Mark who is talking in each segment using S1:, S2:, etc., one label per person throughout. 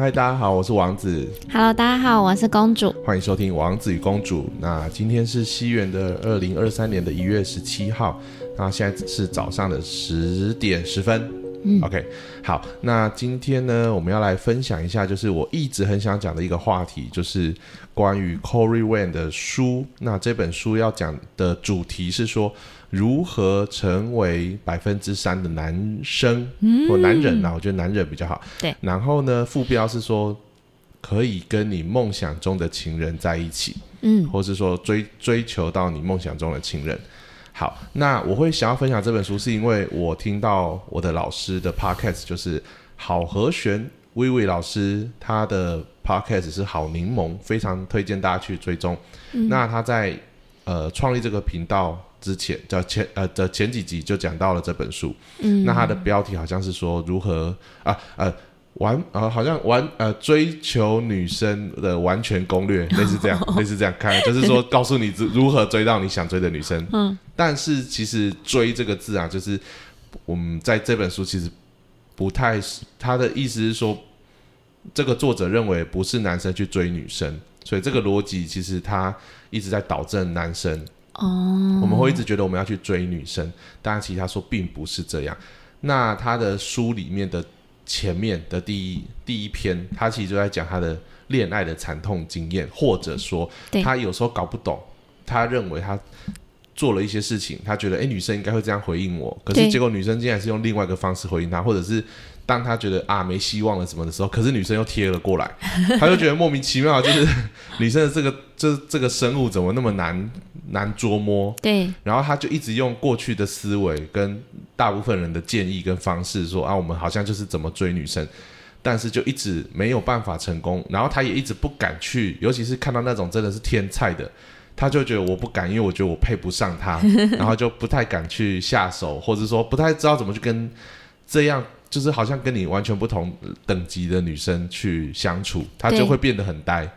S1: 嗨，大家好，我是王子
S2: ，Hello，大家好，我是公主。
S1: 欢迎收听《王子与公主》。那今天是西元的二零二三年的一月十七号，那现在是早上的十点十分。嗯，OK，好，那今天呢，我们要来分享一下，就是我一直很想讲的一个话题，就是关于 Corey Wan 的书。那这本书要讲的主题是说，如何成为百分之三的男生、嗯或男人啊，我觉得男人比较好。
S2: 对，
S1: 然后呢，副标是说可以跟你梦想中的情人在一起，
S2: 嗯，
S1: 或是说追追求到你梦想中的情人。好，那我会想要分享这本书，是因为我听到我的老师的 podcast，就是好和弦微微老师，他的 podcast 是好柠檬，非常推荐大家去追踪。那他在呃创立这个频道之前，叫前呃的前几集就讲到了这本书。嗯，那它的标题好像是说如何啊呃。完呃，好像完呃，追求女生的完全攻略，类似这样，类似这样看，就是说告诉你如如何追到你想追的女生。嗯，但是其实“追”这个字啊，就是我们在这本书其实不太，他的意思是说，这个作者认为不是男生去追女生，所以这个逻辑其实他一直在导正男生。
S2: 哦，
S1: 我们会一直觉得我们要去追女生，但其实他说并不是这样。那他的书里面的前面的第一第一篇，他其实就在讲他的恋爱的惨痛经验，或者说他有时候搞不懂，他认为他做了一些事情，他觉得诶女生应该会这样回应我，可是结果女生竟然是用另外一个方式回应他，或者是当他觉得啊没希望了什么的时候，可是女生又贴了过来，他就觉得莫名其妙，就是 女生的这个这这个生物怎么那么难难捉摸？
S2: 对，
S1: 然后他就一直用过去的思维跟大部分人的建议跟方式说啊，我们好像就是怎么追女生，但是就一直没有办法成功。然后他也一直不敢去，尤其是看到那种真的是天才的，他就觉得我不敢，因为我觉得我配不上他，然后就不太敢去下手，或者说不太知道怎么去跟这样。就是好像跟你完全不同等级的女生去相处，她就会变得很呆，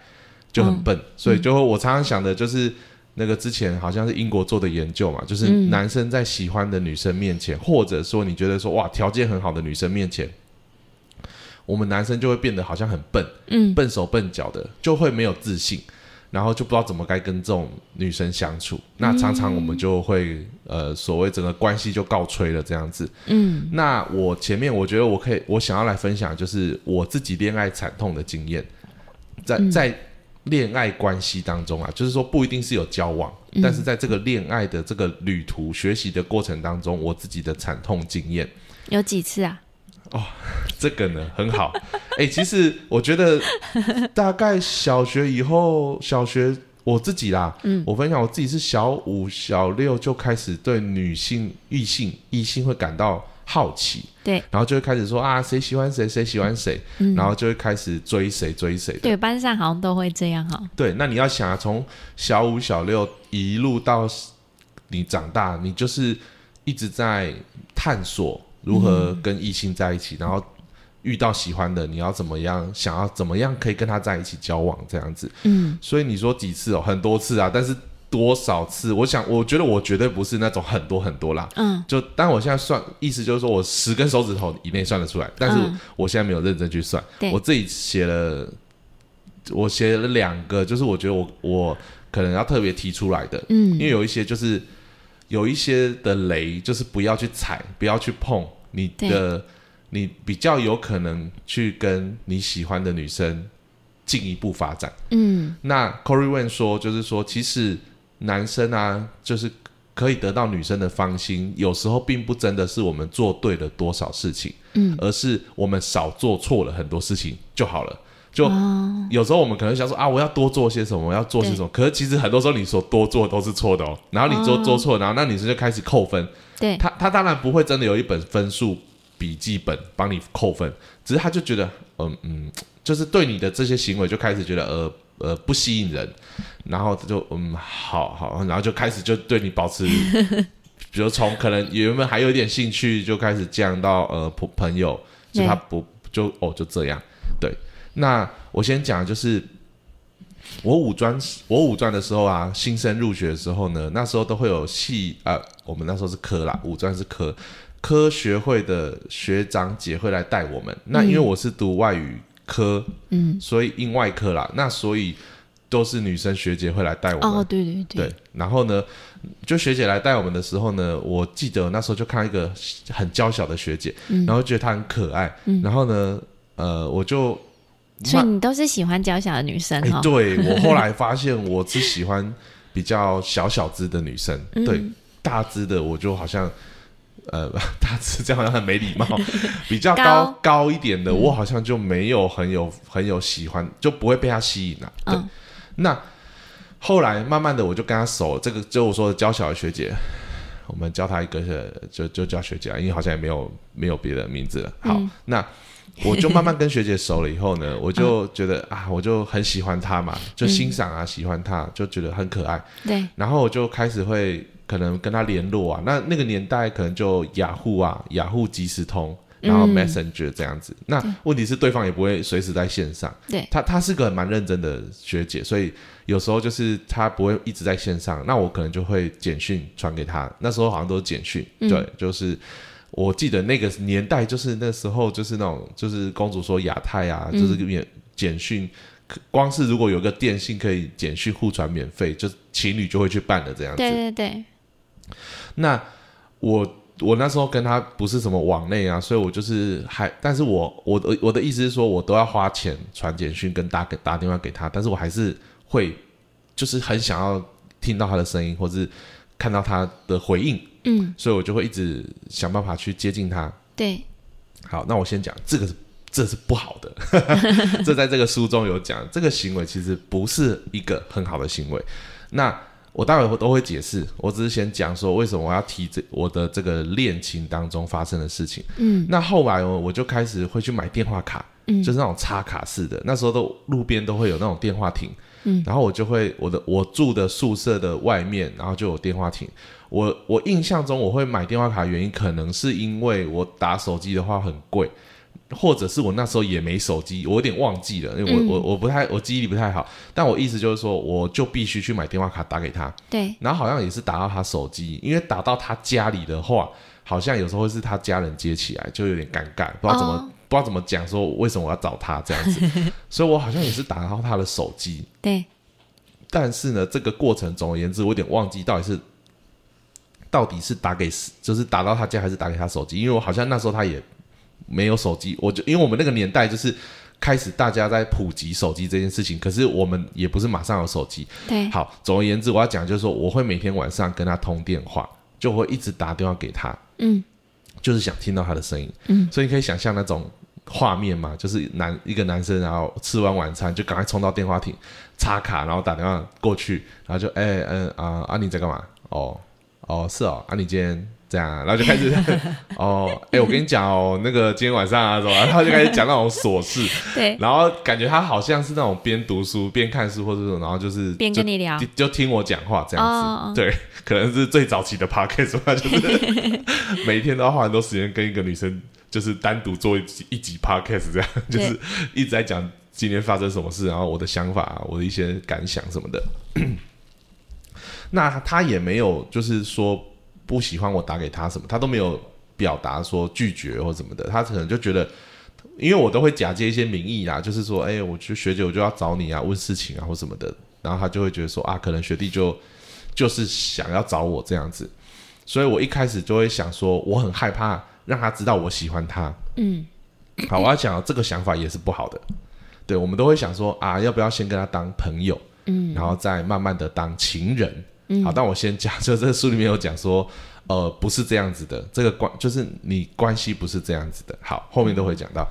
S1: 就很笨。所以就会我常常想的就是，那个之前好像是英国做的研究嘛，就是
S2: 嗯
S1: 男生在喜欢的女生面前，或者说你觉得说哇条件很好的女生面前，我们男生就会变得好像很笨，
S2: 嗯，
S1: 笨手笨脚的，就会没有自信，然后就不知道怎么该跟这种女生相处。那常常我们就会呃所谓整个关系就告吹了这样子。
S2: 嗯，
S1: 那我前面我觉得我可以，我想要来分享就是我自己恋爱惨痛的经验，在在恋爱关系当中啊，就是说不一定是有交往，但是在这个恋爱的这个旅途学习的过程当中，我自己的惨痛经验，
S2: 有几次啊？
S1: 这个呢很好。哎、其实我觉得大概小学以后，小学我自己啦，嗯，我分享我自己是小五、小六就开始对女性、异性、异性会感到好奇，
S2: 对，
S1: 然后就会开始说啊，谁喜欢谁，谁喜欢谁，然后就会开始追谁追谁的。
S2: 对，班上好像都会这样哈。
S1: 对，那你要想啊，从小五、小六一路到你长大，你就是一直在探索如何跟异性在一起，然后遇到喜欢的，你要怎么样，想要怎么样可以跟他在一起交往这样子。
S2: 嗯，
S1: 所以你说几次哦，很多次啊，但是多少次？我想，我觉得我绝对不是那种很多很多啦。
S2: 嗯，
S1: 就当我现在算，意思就是说我十根手指头以内算得出来，但是
S2: 嗯
S1: 我现在没有认真去算。
S2: 对
S1: 我自己写了，我写了两个，就是我觉得我我可能要特别提出来的，
S2: 嗯
S1: 因为有一些就是有一些的雷，就是不要去踩，不要去碰你的，你比较有可能去跟你喜欢的女生进一步发展。
S2: 嗯，
S1: 那 Corey Wan 说，就是说，其实男生啊，就是可以得到女生的芳心，有时候并不真的是我们做对了多少事情，
S2: 嗯，
S1: 而是我们少做错了很多事情就好了。就
S2: 哦，
S1: 有时候我们可能想说啊，我要多做些什么，我要做些什么，可是其实很多时候你所多做都是错的哦。然后你做、
S2: 哦。
S1: 做错，然后那女生就开始扣分，
S2: 对，
S1: 他他当然不会真的有一本分数笔记本帮你扣分，只是她就觉得，嗯嗯，就是对你的这些行为就开始觉得呃呃不吸引人，然后就嗯好好，然后就开始就对你保持，比如从可能原本还有一点兴趣，就开始降到呃朋朋友，就
S2: 对
S1: 他不就哦就这样，对。那我先讲就是。我五专我五专的时候啊，新生入学的时候呢，那时候都会有系啊、我们那时候是科啦，五专是科，科学会的学长姐会来带我们。那因为我是读外语科，
S2: 嗯，
S1: 所以英外科啦，那所以都是女生学姐会来带我们。
S2: 哦，对对对，
S1: 对，然后呢，就学姐来带我们的时候呢，我记得那时候就看到一个很娇小的学姐，
S2: 嗯
S1: 然后觉得她很可爱，
S2: 嗯
S1: 然后呢，呃，我就
S2: 所以你都是喜欢娇小的女生
S1: 对 我后来发现我只喜欢比较小小只的女生，
S2: 嗯
S1: 对大只的我就好像。呃，大只这样好像很没礼貌。比较高
S2: 高
S1: 高一点的，我好像就没有很有很有喜欢，就不会被她吸引了、对，
S2: 嗯
S1: 那后来慢慢的我就跟她熟了，这个就我说的娇小的学姐，我们叫她一个呃就就叫学姐啊，因为好像也没有没有别的名字了。好，
S2: 嗯
S1: 那我就慢慢跟学姐熟了以后呢，我就觉得啊，我就很喜欢她嘛，就欣赏啊，喜欢她，就觉得很可爱。
S2: 对，
S1: 然后我就开始会可能跟她联络啊，那那个年代可能就雅虎啊，雅虎即时通。然后
S2: 嗯。
S1: Messenger 这样子，那问题是对方也不会随时在线上，
S2: 对。
S1: 她她是个蛮认真的学姐，所以有时候就是她不会一直在线上，那我可能就会简讯传给她，那时候好像都是简讯，
S2: 嗯。
S1: 对，就是我记得那个年代就是那时候就是那种就是公主说亚太啊，
S2: 嗯。
S1: 就是免简讯，光是如果有个电信可以简讯互传免费，就情侣就会去办的这样子，
S2: 对对对，
S1: 那我我那时候跟他不是什么网内啊，所以我就是还，但是我我的我的意思是说，我都要花钱传简讯跟打给打电话给他，但是我还是会就是很想要听到他的声音，或是看到他的回应，
S2: 嗯，
S1: 所以我就会一直想办法去接近他。
S2: 对，
S1: 好，那我先讲这个是这是不好的，这在这个书中有讲，这个行为其实不是一个很好的行为。那我待会都会解释，我只是先讲说为什么我要提这我的这个恋情当中发生的事情。
S2: 嗯
S1: 那后来我我就开始会去买电话卡，
S2: 嗯
S1: 就是那种插卡式的，那时候都路边都会有那种电话亭，
S2: 嗯
S1: 然后我就会我的我住的宿舍的外面，然后就有电话亭。我我印象中我会买电话卡的原因，可能是因为我打手机的话很贵，或者是我那时候也没手机，我有点忘记了，因为我、
S2: 嗯。
S1: 我我不太我记忆力不太好，但我意思就是说，我就必须去买电话卡打给他，
S2: 对，
S1: 然后好像也是打到他手机，因为打到他家里的话，好像有时候会是他家人接起来，就有点尴尬，不知道怎么、
S2: 哦。
S1: 不知道怎么讲，说为什么我要找他这样子，所以我好像也是打到他的手机，
S2: 对，
S1: 但是呢，这个过程总而言之，我有点忘记到底是到底是打给就是打到他家还是打给他手机，因为我好像那时候他也没有手机，我就因为我们那个年代就是开始大家在普及手机这件事情，可是我们也不是马上有手机。
S2: 对，
S1: 好，总而言之，我要讲就是说，我会每天晚上跟他通电话，就会一直打电话给他，
S2: 嗯
S1: 就是想听到他的声音。
S2: 嗯，
S1: 所以你可以想象那种画面嘛，就是男一个男生，然后吃完晚餐就赶快冲到电话亭插卡，然后打电话过去，然后就哎嗯啊啊你在干嘛？哦哦是哦啊你今天这样、啊，然后就开始 哦哎我跟你讲哦那个今天晚上啊什么，然后就开始讲那种琐事，
S2: 对，
S1: 然后感觉他好像是那种边读书边看书，或者是然后就是
S2: 边跟你聊。
S1: 就就听我讲话这样子，
S2: 哦哦
S1: 对，可能是最早期的 podcast 吧，就是每天都要花很多时间跟一个女生，就是单独做一集一集 podcast 这样，就是一直在讲今天发生什么事，然后我的想法、我的一些感想什么的。那他也没有就是说不喜欢我打给他什么，他都没有表达说拒绝或什么的，他可能就觉得。因为我都会假借一些名义啦，就是说，哎、我去学姐，我就要找你啊，问事情啊或什么的，然后他就会觉得说啊，可能学弟就就是想要找我这样子，所以我一开始就会想说，我很害怕让他知道我喜欢他。
S2: 嗯
S1: 好，我要讲这个想法也是不好的，对我们都会想说啊，要不要先跟他当朋友，
S2: 嗯
S1: 然后再慢慢的当情人。
S2: 嗯
S1: 好，但我先讲，就这个书里面有讲说，呃，不是这样子的，这个关就是你关系不是这样子的。好，后面都会讲到。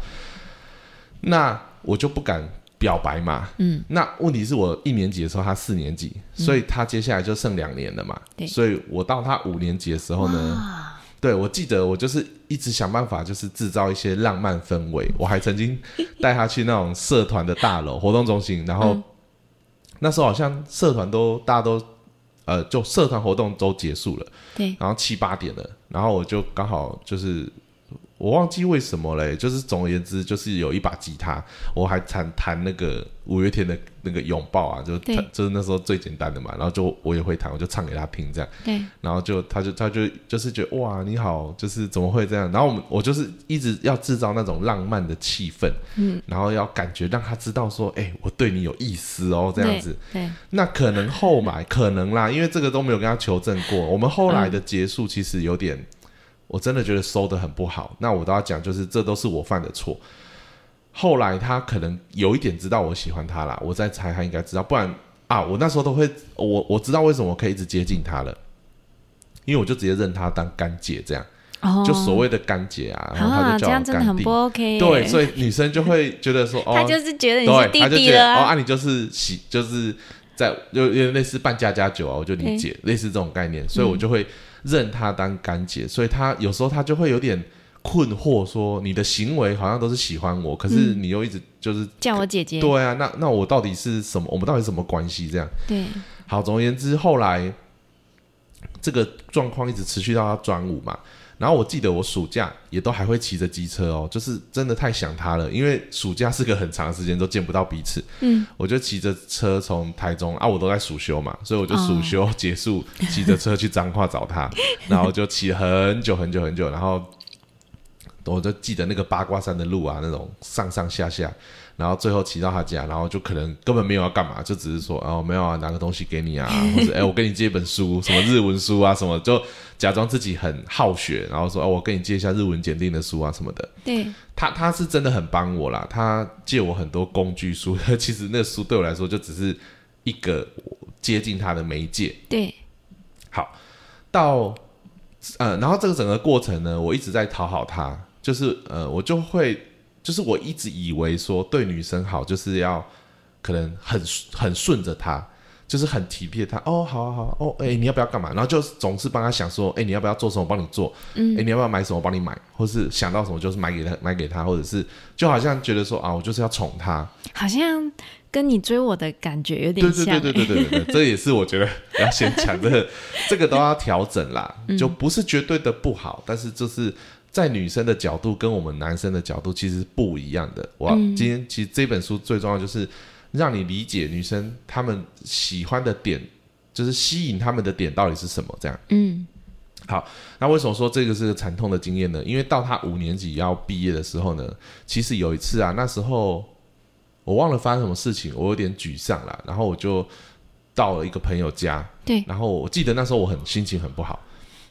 S1: 那我就不敢表白嘛。
S2: 嗯，
S1: 那问题是我一年级的时候，他四年级，所以他接下来就剩两年了嘛。
S2: 对
S1: 所以我到他五年级的时候呢，对我记得我就是一直想办法，就是制造一些浪漫氛围。我还曾经带他去那种社团的大楼活动中心，然后、
S2: 嗯
S1: 那时候好像社团都大家都呃，就社团活动都结束了，
S2: 对，
S1: 然后七八点了，然后我就刚好就是我忘记为什么嘞，就是总而言之，就是有一把吉他，我还弹弹那个五月天的那个拥抱啊，就
S2: 对
S1: 就是那时候最简单的嘛，然后就我也会弹，我就唱给他听这样，
S2: 对，
S1: 然后就他就他就就是觉得哇你好，就是怎么会这样？然后我们我就是一直要制造那种浪漫的气氛，
S2: 嗯，
S1: 然后要感觉让他知道说，哎、我对你有意思哦，这样子。
S2: 对，
S1: 那可能后来可能啦，因为这个都没有跟他求证过。我们后来的结束其实有点，我真的觉得收的很不好。那我都要讲，就是这都是我犯的错。后来他可能有一点知道我喜欢他啦，我在猜他应该知道，不然啊，我那时候都会，我我知道为什么我可以一直接近他了，因为我就直接认他当干姐这样，
S2: 哦，
S1: 就所谓的干姐啊，然后他
S2: 啊，
S1: 就叫我
S2: 这样真的
S1: 干弟
S2: 很不。OK，
S1: 对，所以女生就会觉得说，哦，
S2: 他就是觉得你
S1: 对，
S2: 是弟
S1: 他就觉得哦，
S2: 弟了啊，
S1: 啊，你就是喜，就是在就有点类似扮家家酒啊，我就理解类似这种概念，所以我就会认他当干姐，所以他有时候他就会有点困惑，说你的行为好像都是喜欢我，可是你又一直就是、
S2: 叫我姐姐，
S1: 对啊，那那我到底是什么？我们到底是什么关系？这样
S2: 对，
S1: 好，总而言之，后来这个状况一直持续到他转五嘛。然后我记得我暑假也都还会骑着机车哦，就是真的太想他了，因为暑假是个很长时间都见不到彼此。
S2: 嗯，
S1: 我就骑着车从台中啊，我都在暑休嘛，所以我就暑休结束，骑着车去彰化找他，然后就骑很久很久很久，然后我就记得那个八卦山的路啊，那种上上下下，然后最后骑到他家，然后就可能根本没有要干嘛，就只是说哦没有啊，拿个东西给你啊，或者哎我跟你借一本书，什么日文书啊什么，就假装自己很好学，然后说哦我跟你借一下日文检定的书啊什么的。
S2: 对，
S1: 他他是真的很帮我啦，他借我很多工具书，其实那个书对我来说就只是一个接近他的媒介。
S2: 对，
S1: 好，到呃，然后这个整个过程呢，我一直在讨好他，就是呃，我就会，就是我一直以为说对女生好，就是要可能很很顺着她，就是很体贴她。哦，好好好，哦，哎、你要不要干嘛？然后就总是帮她想说，哎、你要不要做什么，我帮你做。
S2: 嗯
S1: 哎、你要不要买什么，我帮你买，或是想到什么就是买给她，买给她，或者是就好像觉得说啊，我就是要宠她。
S2: 好像跟你追我的感觉有点像，
S1: 对对对对对对，这也是我觉得 要先讲这个，这个都要调整啦，就不是绝对的不好，但是就是在女生的角度跟我们男生的角度其实不一样的。我要、今天其实这本书最重要就是让你理解女生她们喜欢的点，就是吸引她们的点到底是什么，这样。
S2: 嗯，好
S1: 那为什么说这个是个惨痛的经验呢？因为到他五年级要毕业的时候呢，其实有一次啊，那时候我忘了发生什么事情，我有点沮丧了，然后我就到了一个朋友家，
S2: 对，
S1: 然后我记得那时候我很心情很不好，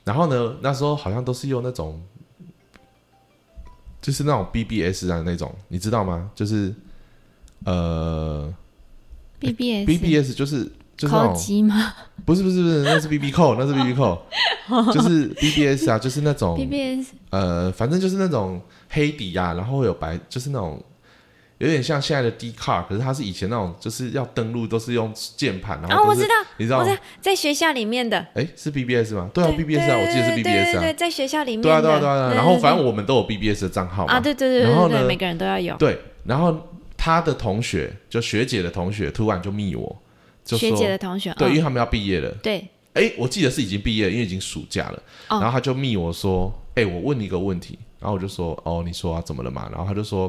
S1: 然后呢，那时候好像都是用那种，就是那种 BBS 啊那种，你知道吗？就是呃
S2: BBS
S1: BBS 就是就是那种
S2: 机吗
S1: 不是不是不是，那是 BB 扣，那是 BB 扣，就是 BBS 啊，就是那种
S2: ？BBS
S1: 呃，反正就是那种黑底啊，然后会有白，就是那种有点像现在的 D card，可是它是以前那种就是要登录都是用键盘，然后
S2: 哦，我知道，
S1: 你知道
S2: 在学校里面的，
S1: 哎，是 BBS 吗？对啊，BBS 啊，我记得是 BBS 啊
S2: 对对，，在学校里面
S1: 对啊，
S2: 的，
S1: 对啊，对啊。
S2: 对
S1: 然后反正我们都有 BBS 的账号嘛，
S2: 啊，对对对
S1: 然后呢
S2: 对对，每个人都要有。
S1: 对，然后他的同学就学姐的同学突然就密我，就
S2: 学姐
S1: 说
S2: 的同学，
S1: 对，因为
S2: 嗯
S1: 他们要毕业了。
S2: 对，
S1: 哎，我记得是已经毕业了，因为已经暑假了。
S2: 哦
S1: 然后他就密我说：“哎，我问你一个问题。”然后我就说：“哦，你说啊，怎么了嘛？”然后他就说：“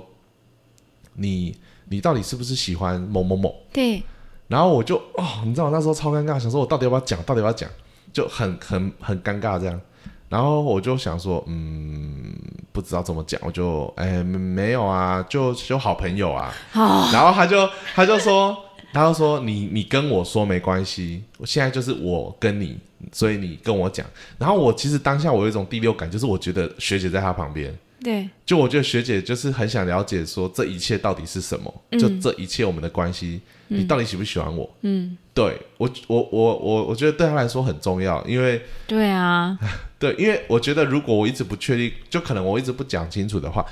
S1: 你你到底是不是喜欢某某某
S2: 对，？”
S1: 然后我就哦，你知道我那时候超尴尬，想说我到底要不要讲，到底要不要讲，就很很很尴尬这样。然后我就想说，嗯，不知道怎么讲，我就哎没没有啊，就就好朋友啊。
S2: 哦，
S1: 然后他就他就说，他就说你你跟我说没关系，我现在就是我跟你，所以你跟我讲。然后我其实当下我有一种第六感，就是我觉得学姐在他旁边，
S2: 对，
S1: 就我觉得学姐就是很想了解说这一切到底是什么，就这一切我们的关系，你到底喜不喜欢我？
S2: 嗯，
S1: 对我我我我我觉得对她来说很重要，因为
S2: 对啊，
S1: 对，因为我觉得如果我一直不确定，就可能我一直不讲清楚的话，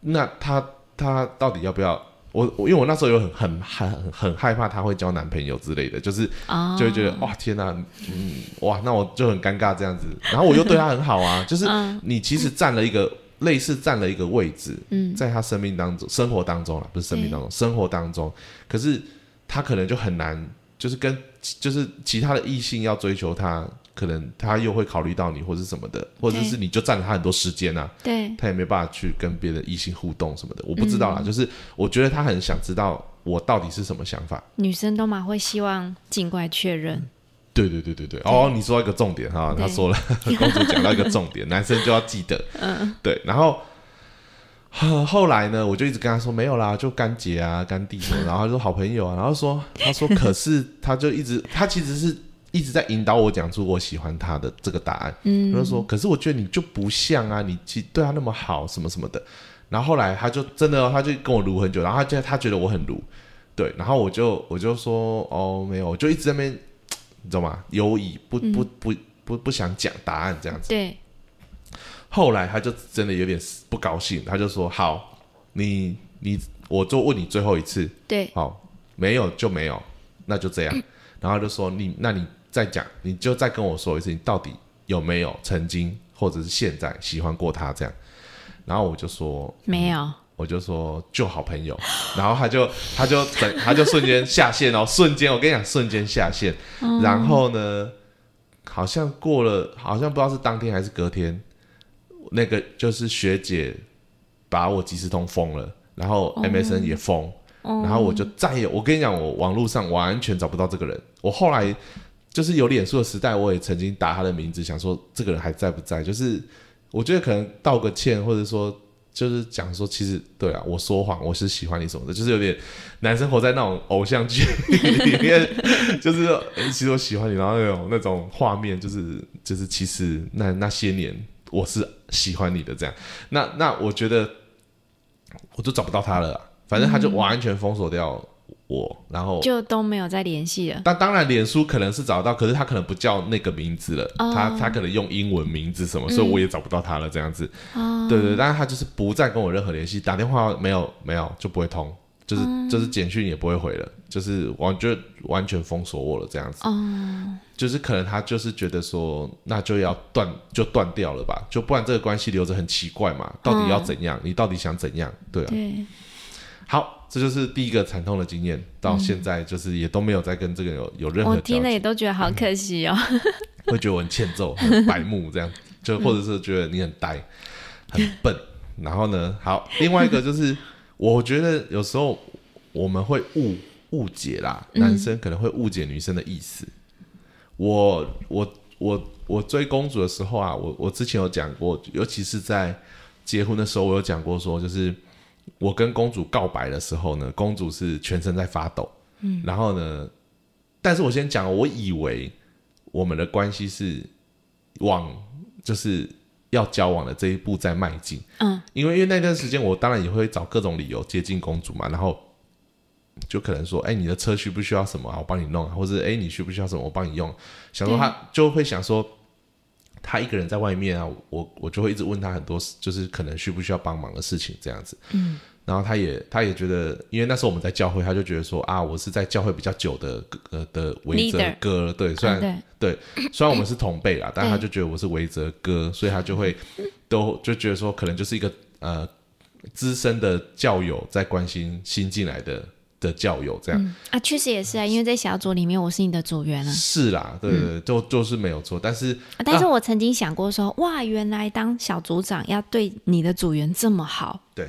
S1: 那她她到底要不要？我我因为我那时候有很很很很害怕他会交男朋友之类的，就是
S2: 哦，
S1: 就会觉得哇天哪，嗯哇，那我就很尴尬这样子。然后我又对他很好啊，就是
S2: 嗯。
S1: 你其实占了一个类似占了一个位置，
S2: 嗯，
S1: 在他生命当中、生活当中了，不是生命当中，生活当中，可是他可能就很难，就是跟就是其他的异性要追求他，可能他又会考虑到你或者什么的，或者是你就占了他很多时间啊，
S2: 对，
S1: 他也没办法去跟别的异性互动什么的，我不知道啦。就是我觉得他很想知道我到底是什么想法。
S2: 女生都蛮会希望尽快确认。
S1: 对对对对对，哦，你说到一个重点哈，他说了，公主讲到一个重点，男生就要记得，嗯，对，然后。后后来呢，我就一直跟他说没有啦，就干姐啊、干弟什么，然后他说好朋友啊，然后说他说可是他就一直他其实是一直在引导我讲出我喜欢他的这个答案，嗯，他就说可是我觉得你就不像啊，你其对他那么好什么什么的，然后后来他就真的他就跟我撸很久，然后他就他觉得我很撸，对，然后我就我就说哦没有，我就一直在那边你知道吗？犹疑不不不不不想讲答案这样子，
S2: 对。
S1: 后来他就真的有点不高兴，他就说：“好，你你，我就问你最后一次，
S2: 对，
S1: 好，没有就没有，那就这样。”然后就说：“你，那你再讲，你就再跟我说一次，你到底有没有曾经或者是现在喜欢过他？”这样，然后我就说：“
S2: 没有。”
S1: 我就说：“就好朋友。”然后他就他就等他就瞬间下线哦，瞬间我跟你讲，瞬间下线。然后呢，好像过了，好像不知道是当天还是隔天。那个就是学姐把我即时通封了，然后 MSN 也封，然后我就再也我跟你讲，我网络上完全找不到这个人。我后来就是有脸书的时代，我也曾经打他的名字，想说这个人还在不在？就是我觉得可能道个歉，或者说就是讲说，其实对啊，我说谎，我是喜欢你什么的，就是有点男生活在那种偶像剧里面，就是其实我喜欢你，然后那种那种画面，就是就是其实那那些年。我是喜欢你的这样，那那我觉得我就找不到他了，反正他就完全封锁掉我，然后
S2: 就都没有再联系了。
S1: 但当然，脸书可能是找到，可是他可能不叫那个名字了，他他可能用英文名字什么，所以我也找不到他了这样子。对对，但是他就是不再跟我任何联系，打电话没有没有就不会通。就是就是简讯也不会回了，就是完就完全封锁我了这样子。哦，就是可能他就是觉得说，那就要断就断掉了吧，就不然这个关系留着很奇怪嘛。到底要怎样？你到底想怎样？对啊。
S2: 对。
S1: 好，这就是第一个惨痛的经验，到现在就是也都没有再跟这个有有任何。
S2: 我听了也都觉得好可惜哦。
S1: 会觉得我很欠揍、很白目这样，就或者是觉得你很呆、很笨。然后呢，好，另外一个就是。我觉得有时候我们会误误解啦，男生可能会误解女生的意思。我我我我追公主的时候啊，我我之前有讲过，尤其是在结婚的时候，我有讲过说，就是我跟公主告白的时候呢，公主是全身在发抖。嗯，然后呢，但是我先讲，我以为我们的关系是往就是。要交往的这一步在迈进，嗯，因为因为那段时间我当然也会找各种理由接近公主嘛，然后就可能说，哎，你的车需不需要什么啊？我帮你弄，或者哎，你需不需要什么？我帮你用。想说他就会想说，他一个人在外面啊，我我就会一直问他很多，就是可能需不需要帮忙的事情这样子，嗯。然后他也他也觉得，因为那时候我们在教会，他就觉得说啊，我是在教会比较久的呃的维泽哥，对，虽然对，虽然我们是同辈啦，但他就觉得我是维泽哥，所以他就会都就觉得说，可能就是一个呃资深的教友在关心新进来的的教友这样。
S2: 啊，确实也是啊，因为在小组里面我是你的组员啊，
S1: 是啦，对对，就就是没有错，但是
S2: 但是我曾经想过说，哇，原来当小组长要对你的组员这么好，
S1: 对。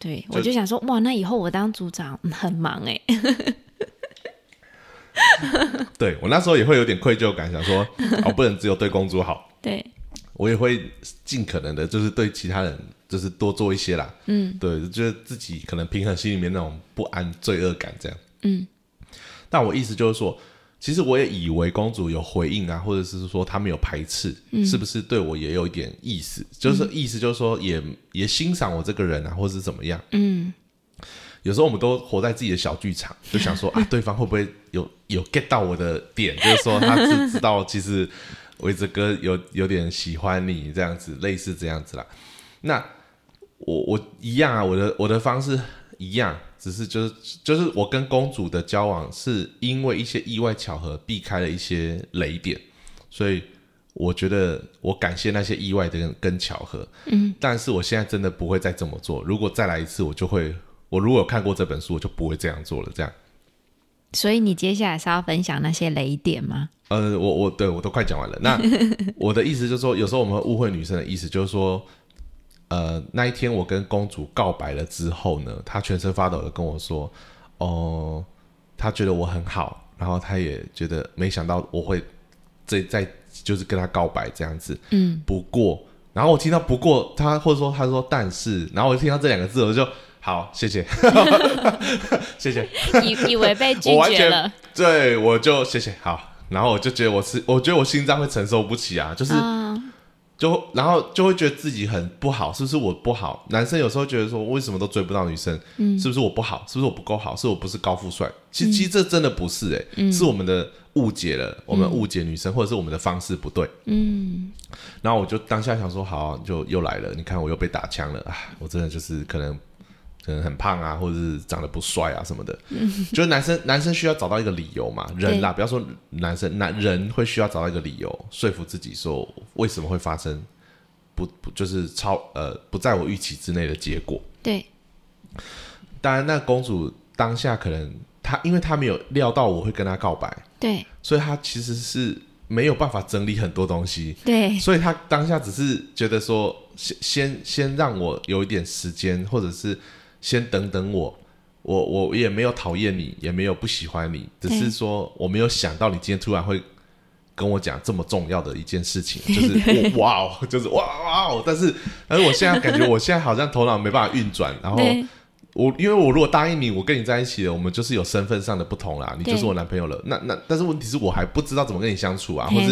S2: 对，我就想说，哇，那以后我当组长很忙哎。
S1: 对我那时候也会有点愧疚感，想说，我 不能只有对公主好。
S2: 对，
S1: 我也会尽可能的，就是对其他人，就是多做一些啦。嗯，对，就是自己可能平衡心里面那种不安、罪恶感这样。嗯，但我意思就是说。其实我也以为公主有回应啊，或者是说她没有排斥，是不是对我也有一点意思？就是意思就是说，也也欣赏我这个人啊，或者是怎么样？嗯，有时候我们都活在自己的小剧场，就想说啊，对方会不会有 有 get 到我的点？就是说他是知道，其实维泽哥有有点喜欢你这样子，类似这样子啦。那我我一样啊，我的我的方式一样。只是就是就是我跟公主的交往是因为一些意外巧合避开了一些雷点，所以我觉得我感谢那些意外的跟跟巧合。嗯，但是我现在真的不会再这么做。如果再来一次，我就会我如果有看过这本书，我就不会这样做了。这样，
S2: 所以你接下来是要分享那些雷点吗？
S1: 呃，我我对我都快讲完了。那 我的意思就是说，有时候我们会误会女生的意思，就是说，呃，那一天我跟公主告白了之后呢，她全身发抖的跟我说，哦、她觉得我很好，然后她也觉得没想到我会这再就是跟她告白这样子。
S2: 嗯，
S1: 不过，然后我听到不过，她或者说她说但是，然后我听到这两个字，我就好，谢谢，谢谢。
S2: 以以为被拒绝了。
S1: 对，我就谢谢好，然后我就觉得我是，我觉得我心脏会承受不起啊，就是、
S2: 啊，
S1: 就然后就会觉得自己很不好，是不是我不好？男生有时候觉得说，为什么都追不到女生？
S2: 嗯
S1: 是不是我不好？是不是我不够好？是我不是高富帅？其实、其实这真的不是诶、
S2: 嗯
S1: 是我们的误解了，我们误解女生，或者是我们的方式不对。
S2: 嗯，
S1: 然后我就当下想说，好，就又来了，你看我又被打枪了啊！我真的就是可能可能很胖啊，或者是长得不帅啊什么的。就是男生男生需要找到一个理由嘛，人啦，不要说男生，男人会需要找到一个理由，说服自己说为什么会发生不不就是超呃不在我预期之内的结果。
S2: 对，
S1: 当然，那公主当下可能她因为她没有料到我会跟她告白，
S2: 对，
S1: 所以她其实是没有办法整理很多东西。
S2: 对，
S1: 所以她当下只是觉得说，先先先让我有一点时间，或者是先等等我，我我也没有讨厌你，也没有不喜欢你，只是说我没有想到你今天突然会跟我讲这么重要的一件事情，就是哇哦，就是哇哇哦，但是但是我现在感觉我现在好像头脑没办法运转，然后
S2: 对，
S1: 我因为我如果答应你，我跟你在一起了，我们就是有身份上的不同啦，你就是我男朋友了。那那但是问题是我还不知道怎么跟你相处啊，或是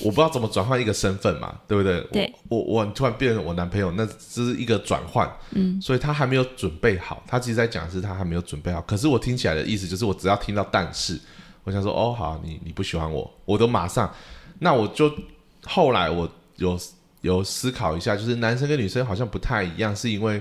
S1: 我不知道怎么转换一个身份嘛，对不对？
S2: 对
S1: 我我我突然变成我男朋友，那只是一个转换，嗯，所以他还没有准备好。他其实在讲的是他还没有准备好，可是我听起来的意思就是我只要听到但是，我想说哦好，你你不喜欢我，我都马上，那我就后来我有有思考一下，就是男生跟女生好像不太一样，是因为。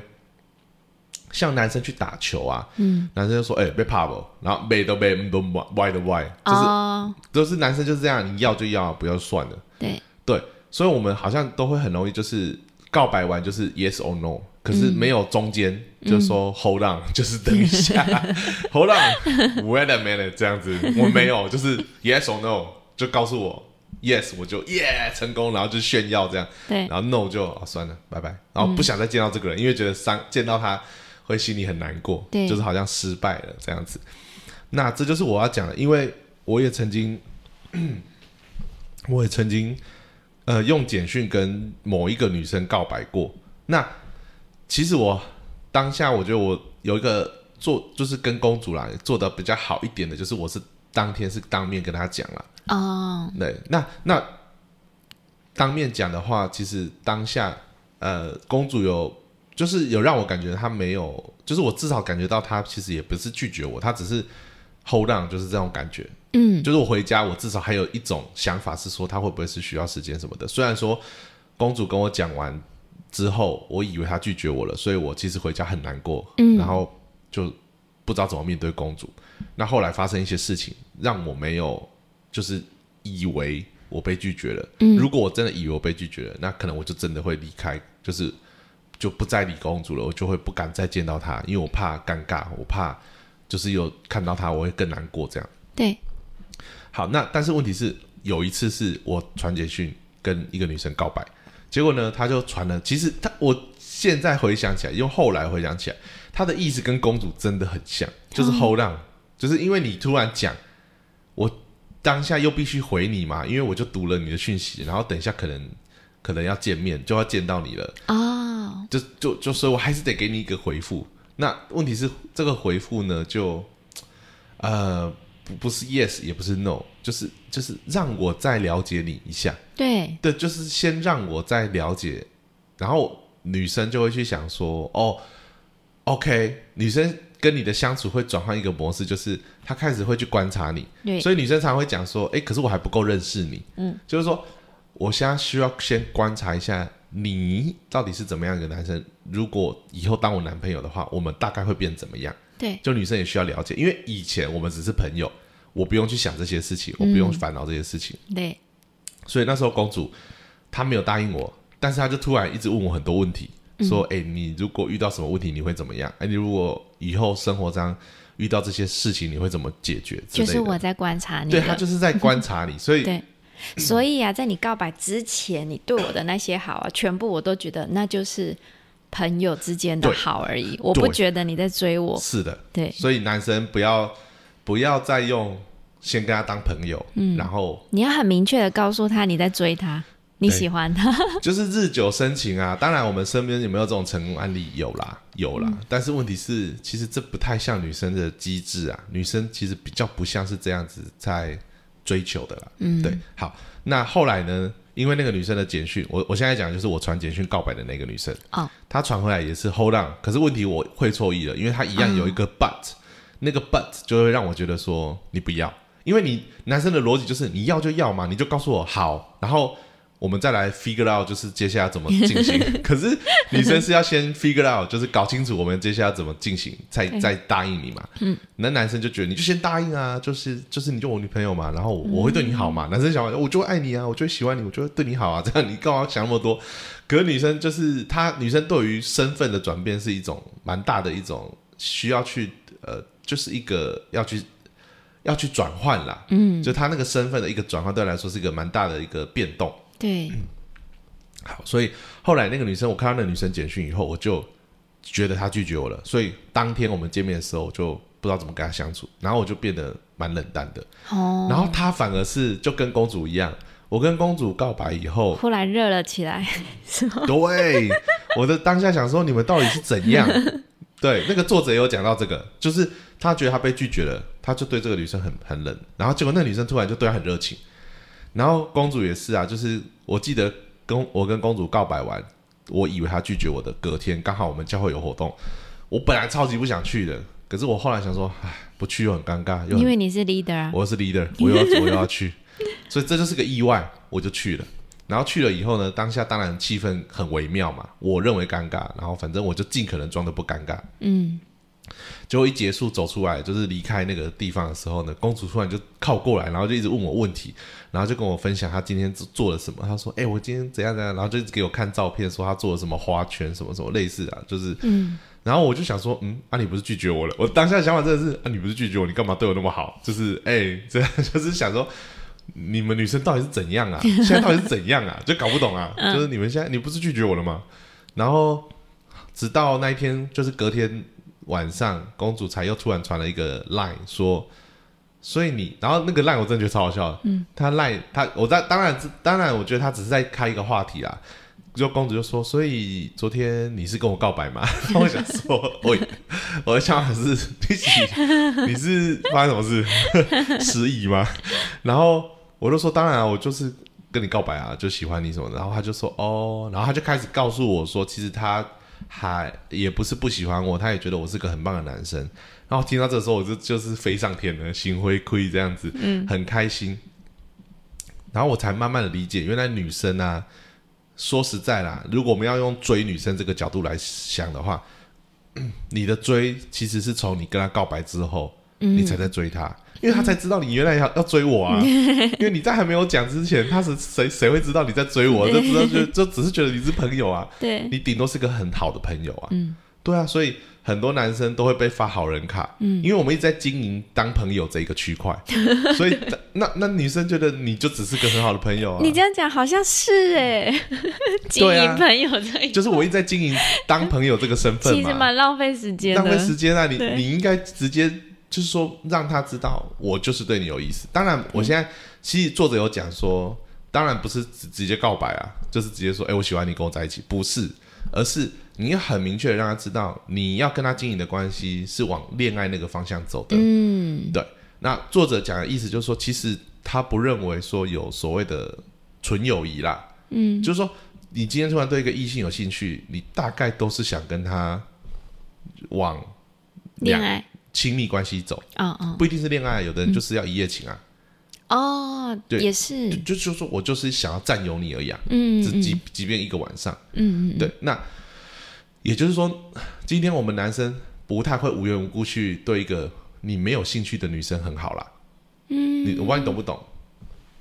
S1: 像男生去打球啊，嗯，男生就说：“哎、被怕不？”然后背都背，嗯都歪的歪，就是、
S2: 哦，
S1: 都是男生就是这样，你要就要，不要就算了。
S2: 对，
S1: 对，所以我们好像都会很容易就是告白完就是 yes or no，可是没有中间，就说 hold on，就是等一下，hold on，wait a minute 这样子，我没有，就是 yes or no，就告诉我 yes，我就耶成功，然后就炫耀这样，
S2: 对，
S1: 然后 no 就、哦、算了，拜拜，然后不想再见到这个人，因为觉得伤见到他会心里很难过，
S2: 对
S1: 就是好像失败了这样子。那这就是我要讲的，因为我也曾经，我也曾经呃用简讯跟某一个女生告白过。那其实我当下我觉得我有一个做就是跟公主啦做的比较好一点的，就是我是当天是当面跟她讲了。
S2: 哦，
S1: 对，那那当面讲的话，其实当下呃，公主有就是有让我感觉他没有，就是我至少感觉到他其实也不是拒绝我，他只是 hold on，就是这种感觉。
S2: 嗯，
S1: 就是我回家，我至少还有一种想法是说，他会不会是需要时间什么的。虽然说公主跟我讲完之后，我以为她拒绝我了，所以我其实回家很难过，
S2: 嗯
S1: 然后就不知道怎么面对公主。那后来发生一些事情，让我没有就是以为我被拒绝了。
S2: 嗯
S1: 如果我真的以为我被拒绝了，那可能我就真的会离开，就是就不再理公主了，我就会不敢再见到她，因为我怕尴尬，我怕就是有看到她我会更难过这样。
S2: 对，
S1: 好，那但是问题是，有一次是我传简讯跟一个女生告白，结果呢，她就传了，其实她我现在回想起来，用后来回想起来，她的意思跟公主真的很像，就是 hold on，、就是因为你突然讲，我当下又必须回你嘛，因为我就读了你的讯息，然后等一下可能可能要见面，就要见到你了，
S2: 哦，
S1: 就就就所以我还是得给你一个回复。那问题是这个回复呢，就呃不不是 yes 也不是 no，就是就是让我再了解你一下。
S2: 对，
S1: 对，就是先让我再了解，然后女生就会去想说，哦，OK，女生跟你的相处会转换一个模式，就是她开始会去观察你，
S2: 对，
S1: 所以女生常会讲说，哎，可是我还不够认识你，
S2: 嗯，
S1: 就是说我现在需要先观察一下你到底是怎么样一个男生，如果以后当我男朋友的话，我们大概会变怎么样？
S2: 对，
S1: 就女生也需要了解，因为以前我们只是朋友，我不用去想这些事情，我不用烦恼这些事情。
S2: 对，
S1: 所以那时候公主她没有答应我，但是她就突然一直问我很多问题，说：“哎、你如果遇到什么问题，你会怎么样？哎，你如果以后生活上遇到这些事情你会怎么解决。
S2: 就是我在观察你
S1: 对
S2: 的，
S1: 他就是在观察你，所以
S2: 对所以啊，在你告白之前，你对我的那些好啊，全部我都觉得那就是朋友之间的好而已，我不觉得你在追我。
S1: 是的，
S2: 对，
S1: 所以男生不要不要再用先跟他当朋友，
S2: 嗯
S1: 然后
S2: 你要很明确的告诉他你在追他，你喜欢他。
S1: 就是日久生情啊。当然，我们身边有没有这种成功案例？有啦，有啦。但是问题是，其实这不太像女生的机制啊。女生其实比较不像是这样子在追求的啦。嗯，对。好，那后来呢？因为那个女生的简讯，我我现在讲的就是我传简讯告白的那个女生。
S2: 哦，
S1: 她传回来也是 hold on，可是问题我会错意了，因为她一样有一个 but，、那个 but 就会让我觉得说你不要，因为你男生的逻辑就是你要就要嘛，你就告诉我好，然后我们再来 figure out 就是接下来怎么进行。可是女生是要先 figure out，就是搞清楚我们接下来怎么进行，再再答应你嘛。嗯，那男生就觉得你就先答应啊，就是就是你就我女朋友嘛，然后我我会对你好嘛。男生想法我就会爱你啊，我就会喜欢你，我就会对你好啊，这样你干嘛想那么多？可是女生就是她，女生对于身份的转变是一种蛮大的一种需要去呃，就是一个要去要去转换啦。嗯，就她那个身份的一个转换，对她来说是一个蛮大的一个变动。
S2: 对，
S1: 好，所以后来那个女生，我看到那个女生简讯以后，我就觉得她拒绝我了。所以当天我们见面的时候，我就不知道怎么跟她相处，然后我就变得蛮冷淡的。
S2: 哦，
S1: 然后她反而是就跟公主一样，我跟公主告白以后，
S2: 忽然热了起来，是吗？
S1: 对，我的当下想说，你们到底是怎样？对，那个作者有讲到这个，就是他觉得他被拒绝了，他就对这个女生很很冷，然后结果那女生突然就对他很热情，然后公主也是啊，就是我记得跟我跟公主告白完，我以为她拒绝我的，隔天刚好我们教会有活动，我本来超级不想去的，可是我后来想说，唉，不去又很尴尬，又
S2: 因为你是 leader 啊。
S1: 我是 leader，我又要我又要去，所以这就是个意外，我就去了。然后去了以后呢，当下当然气氛很微妙嘛，我认为尴尬，然后反正我就尽可能装的不尴尬。
S2: 嗯，
S1: 结果一结束走出来，就是离开那个地方的时候呢，公主突然就靠过来，然后就一直问我问题，然后就跟我分享她今天做做了什么。她说：“哎、我今天怎样怎样。”然后就一直给我看照片，说她做了什么花圈什么什么类似的啊，就是
S2: 嗯。
S1: 然后我就想说，嗯，啊，你不是拒绝我了？我当下的想法真的是，啊，你不是拒绝我，你干嘛对我那么好？就是，哎、这样就是想说，你们女生到底是怎样啊？现在到底是怎样啊？就搞不懂啊！就是你们现在，你不是拒绝我了吗？然后直到那一天，就是隔天晚上，公主才又突然传了一个 line 说，所以你，然后那个 line 我真的觉得超好笑的，嗯，他 line 他，我在当然当然，我觉得他只是在开一个话题啦。就公主就说，所以昨天你是跟我告白吗？我想说，我我的想法是，你是你是发生什么事 失忆吗？然后我就说，当然啊，我就是跟你告白啊，就喜欢你什么的。然后他就说，哦，然后他就开始告诉我说，其实他还也不是不喜欢我，他也觉得我是个很棒的男生。然后听到这时候，我就就是飞上天了，心灰灰这样子，嗯，很开心。然后我才慢慢的理解，原来女生啊，说实在啦，如果我们要用追女生这个角度来想的话，你的追其实是从你跟她告白之后，你才在追她，因为他才知道你原来要要追我啊。因为你在还没有讲之前，他是谁谁会知道你在追我？就知道就就只是觉得你是朋友啊，
S2: 对，
S1: 你顶多是个很好的朋友啊。嗯，对啊，所以很多男生都会被发好人卡，嗯，因为我们一直在经营当朋友这一个区块，所以那那女生觉得你就只是个很好的朋友啊。
S2: 你这样讲好像是哎，经营朋友这一
S1: 就是我一直在经营当朋友这个身份
S2: 其实
S1: 嘛，
S2: 蛮浪费时间
S1: 浪费
S2: 的。
S1: 时间啊！你你应该直接就是说让他知道我就是对你有意思。当然，我现在其实作者有讲说，当然不是直直接告白啊，就是直接说，哎、我喜欢你，跟我在一起，不是，而是你要很明确的让他知道，你要跟他经营的关系是往恋爱那个方向走的。
S2: 嗯，
S1: 对，那作者讲的意思就是说，其实他不认为说有所谓的纯友谊啦，嗯，就是说你今天突然对一个异性有兴趣，你大概都是想跟他往
S2: 恋爱，
S1: 亲密关系走，
S2: 哦哦
S1: 不一定是恋爱，有的人就是要一夜情啊，
S2: 哦，
S1: 对
S2: 也是，
S1: 就就说我就是想要占有你而已啊，
S2: 嗯
S1: 只即即便一个晚上，
S2: 嗯嗯，
S1: 对，那也就是说，今天我们男生不太会无缘无故去对一个你没有兴趣的女生很好啦。嗯，你我不知道你懂不懂？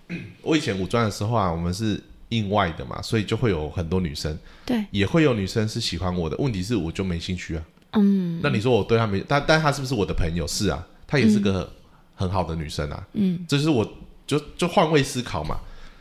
S1: 我以前五专的时候啊，我们是印外的嘛，所以就会有很多女生，
S2: 对，
S1: 也会有女生是喜欢我的。问题是我就没兴趣啊，
S2: 嗯
S1: 那你说我对他没，但但他是不是我的朋友？是啊，她也是个很好的女生啊。
S2: 嗯，
S1: 这是我就就换位思考嘛。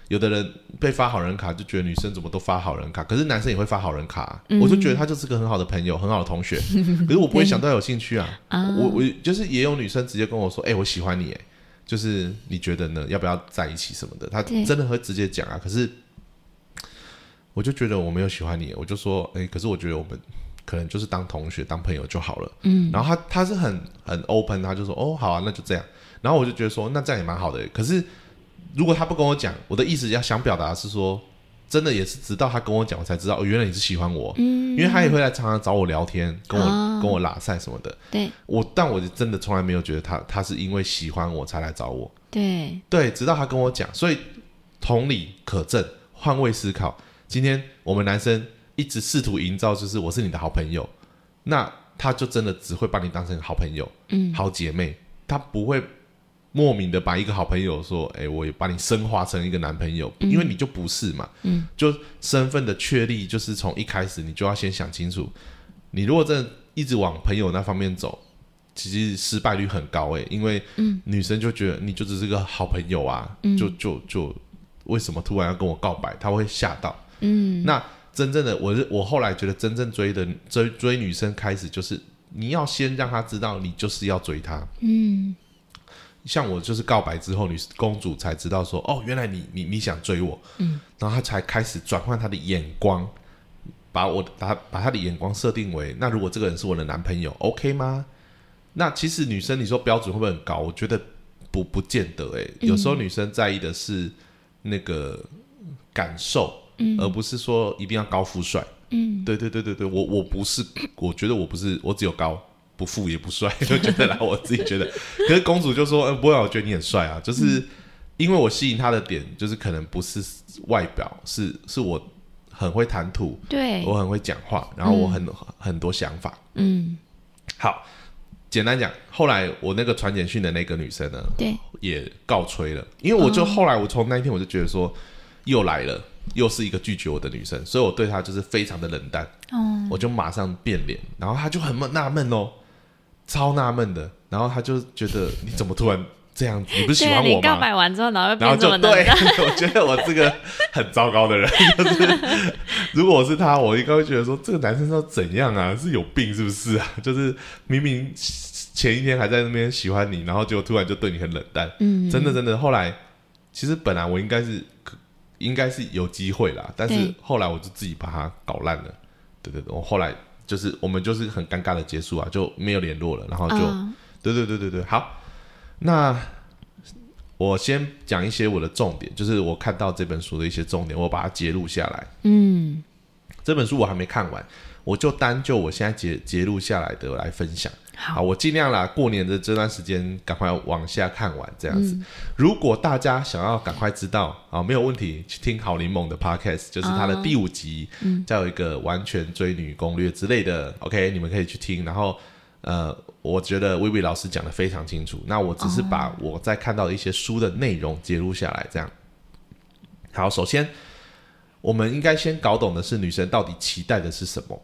S1: 有的人被发好人卡，就觉得女生怎么都发好人卡，可是男生也会发好人卡啊、
S2: 嗯
S1: 我就觉得他就是个很好的朋友，很好的同学，可是我不会想到有兴趣啊。
S2: 啊
S1: 我我就是也有女生直接跟我说：“哎、我喜欢你，哎，就是你觉得呢？要不要在一起什么的？”她真的会直接讲啊。可是我就觉得我没有喜欢你，我就说：“哎、可是我觉得我们可能就是当同学、当朋友就好了。”
S2: 嗯，
S1: 然后他他是很很 open，他就说：“哦，好啊，那就这样。”然后我就觉得说：“那这样也蛮好的。”可是如果他不跟我讲，我的意思要想表达的是说，真的也是直到他跟我讲，我才知道哦，原来你是喜欢我。
S2: 嗯，
S1: 因为他也会来常常找我聊天，跟我、
S2: 哦
S1: 跟我拉塞什么的。
S2: 对
S1: 我，但我就真的从来没有觉得他他是因为喜欢我才来找我。
S2: 对，
S1: 对，直到他跟我讲，所以同理可证，换位思考。今天我们男生一直试图营造就是我是你的好朋友，那他就真的只会把你当成好朋友、
S2: 嗯
S1: 好姐妹，他不会莫名的把一个好朋友说，哎，我也把你升华成一个男朋友，因为你就不是嘛。
S2: 嗯，
S1: 就身份的确立，就是从一开始你就要先想清楚，你如果真的一直往朋友那方面走。其实失败率很高诶，因为女生就觉得你就只是个好朋友啊，就就就为什么突然要跟我告白？她会吓到。
S2: 嗯
S1: 那真正的我是我后来觉得真正追的追追女生开始就是你要先让她知道你就是要追她。
S2: 嗯
S1: 像我就是告白之后，女公主才知道说哦，原来你你你想追我，
S2: 嗯，
S1: 然后她才开始转换她的眼光，把我把她把她的眼光设定为那如果这个人是我的男朋友，OK 吗？那其实女生你说标准会不会很高？我觉得不不见得诶、有时候女生在意的是那个感受，
S2: 嗯
S1: 而不是说一定要高富帅。
S2: 嗯
S1: 对对对对对，我我不是，我觉得我不是，我只有高，不富也不帅，就觉得啦，我自己觉得。可是公主就说：“嗯、不会啊，我觉得你很帅啊。”就是因为我吸引他的点，就是可能不是外表，是是我很会谈吐，
S2: 对，
S1: 我很会讲话，然后我很、很多想法。
S2: 嗯
S1: 好，简单讲，后来我那个传简讯的那个女生呢，
S2: 对，
S1: 也告吹了，因为我就后来我从那一天我就觉得说，又来了，又是一个拒绝我的女生，所以我对她就是非常的冷淡。
S2: 哦，
S1: 我就马上变脸，然后她就很纳闷哦，超纳闷的，然后他就觉得你怎么突然这样子？你不是喜欢我吗？
S2: 白完之后，然后
S1: 就对我觉得我这个很糟糕的人，就是如果我是他，我应该会觉得说这个男生要怎样啊？是有病是不是啊？就是明明前一天还在那边喜欢你，然后结果突然就对你很冷淡，
S2: 嗯，
S1: 真的真的。后来其实本来我应该是可应该是有机会啦，但是后来我就自己把它搞烂了。对对对，我后来就是我们就是很尴尬的结束啊，就没有联络了，然后就、
S2: 嗯
S1: 对对对对对，好，那我先讲一些我的重点，就是我看到这本书的一些重点，我把它截录下来。
S2: 嗯
S1: 这本书我还没看完，我就单就我现在截截录下来的来分享。好，
S2: 好，
S1: 我尽量啦，过年的这段时间赶快往下看完这样子。
S2: 嗯
S1: 如果大家想要赶快知道啊，没有问题，去听好柠檬的 podcast，就是它的第五集，
S2: 嗯
S1: 再有一个完全追女攻略之类的，OK，你们可以去听。然后呃，我觉得薇薇老师讲的非常清楚，那我只是把我在看到的一些书的内容截录下来，这样。好，首先我们应该先搞懂的是女生到底期待的是什么，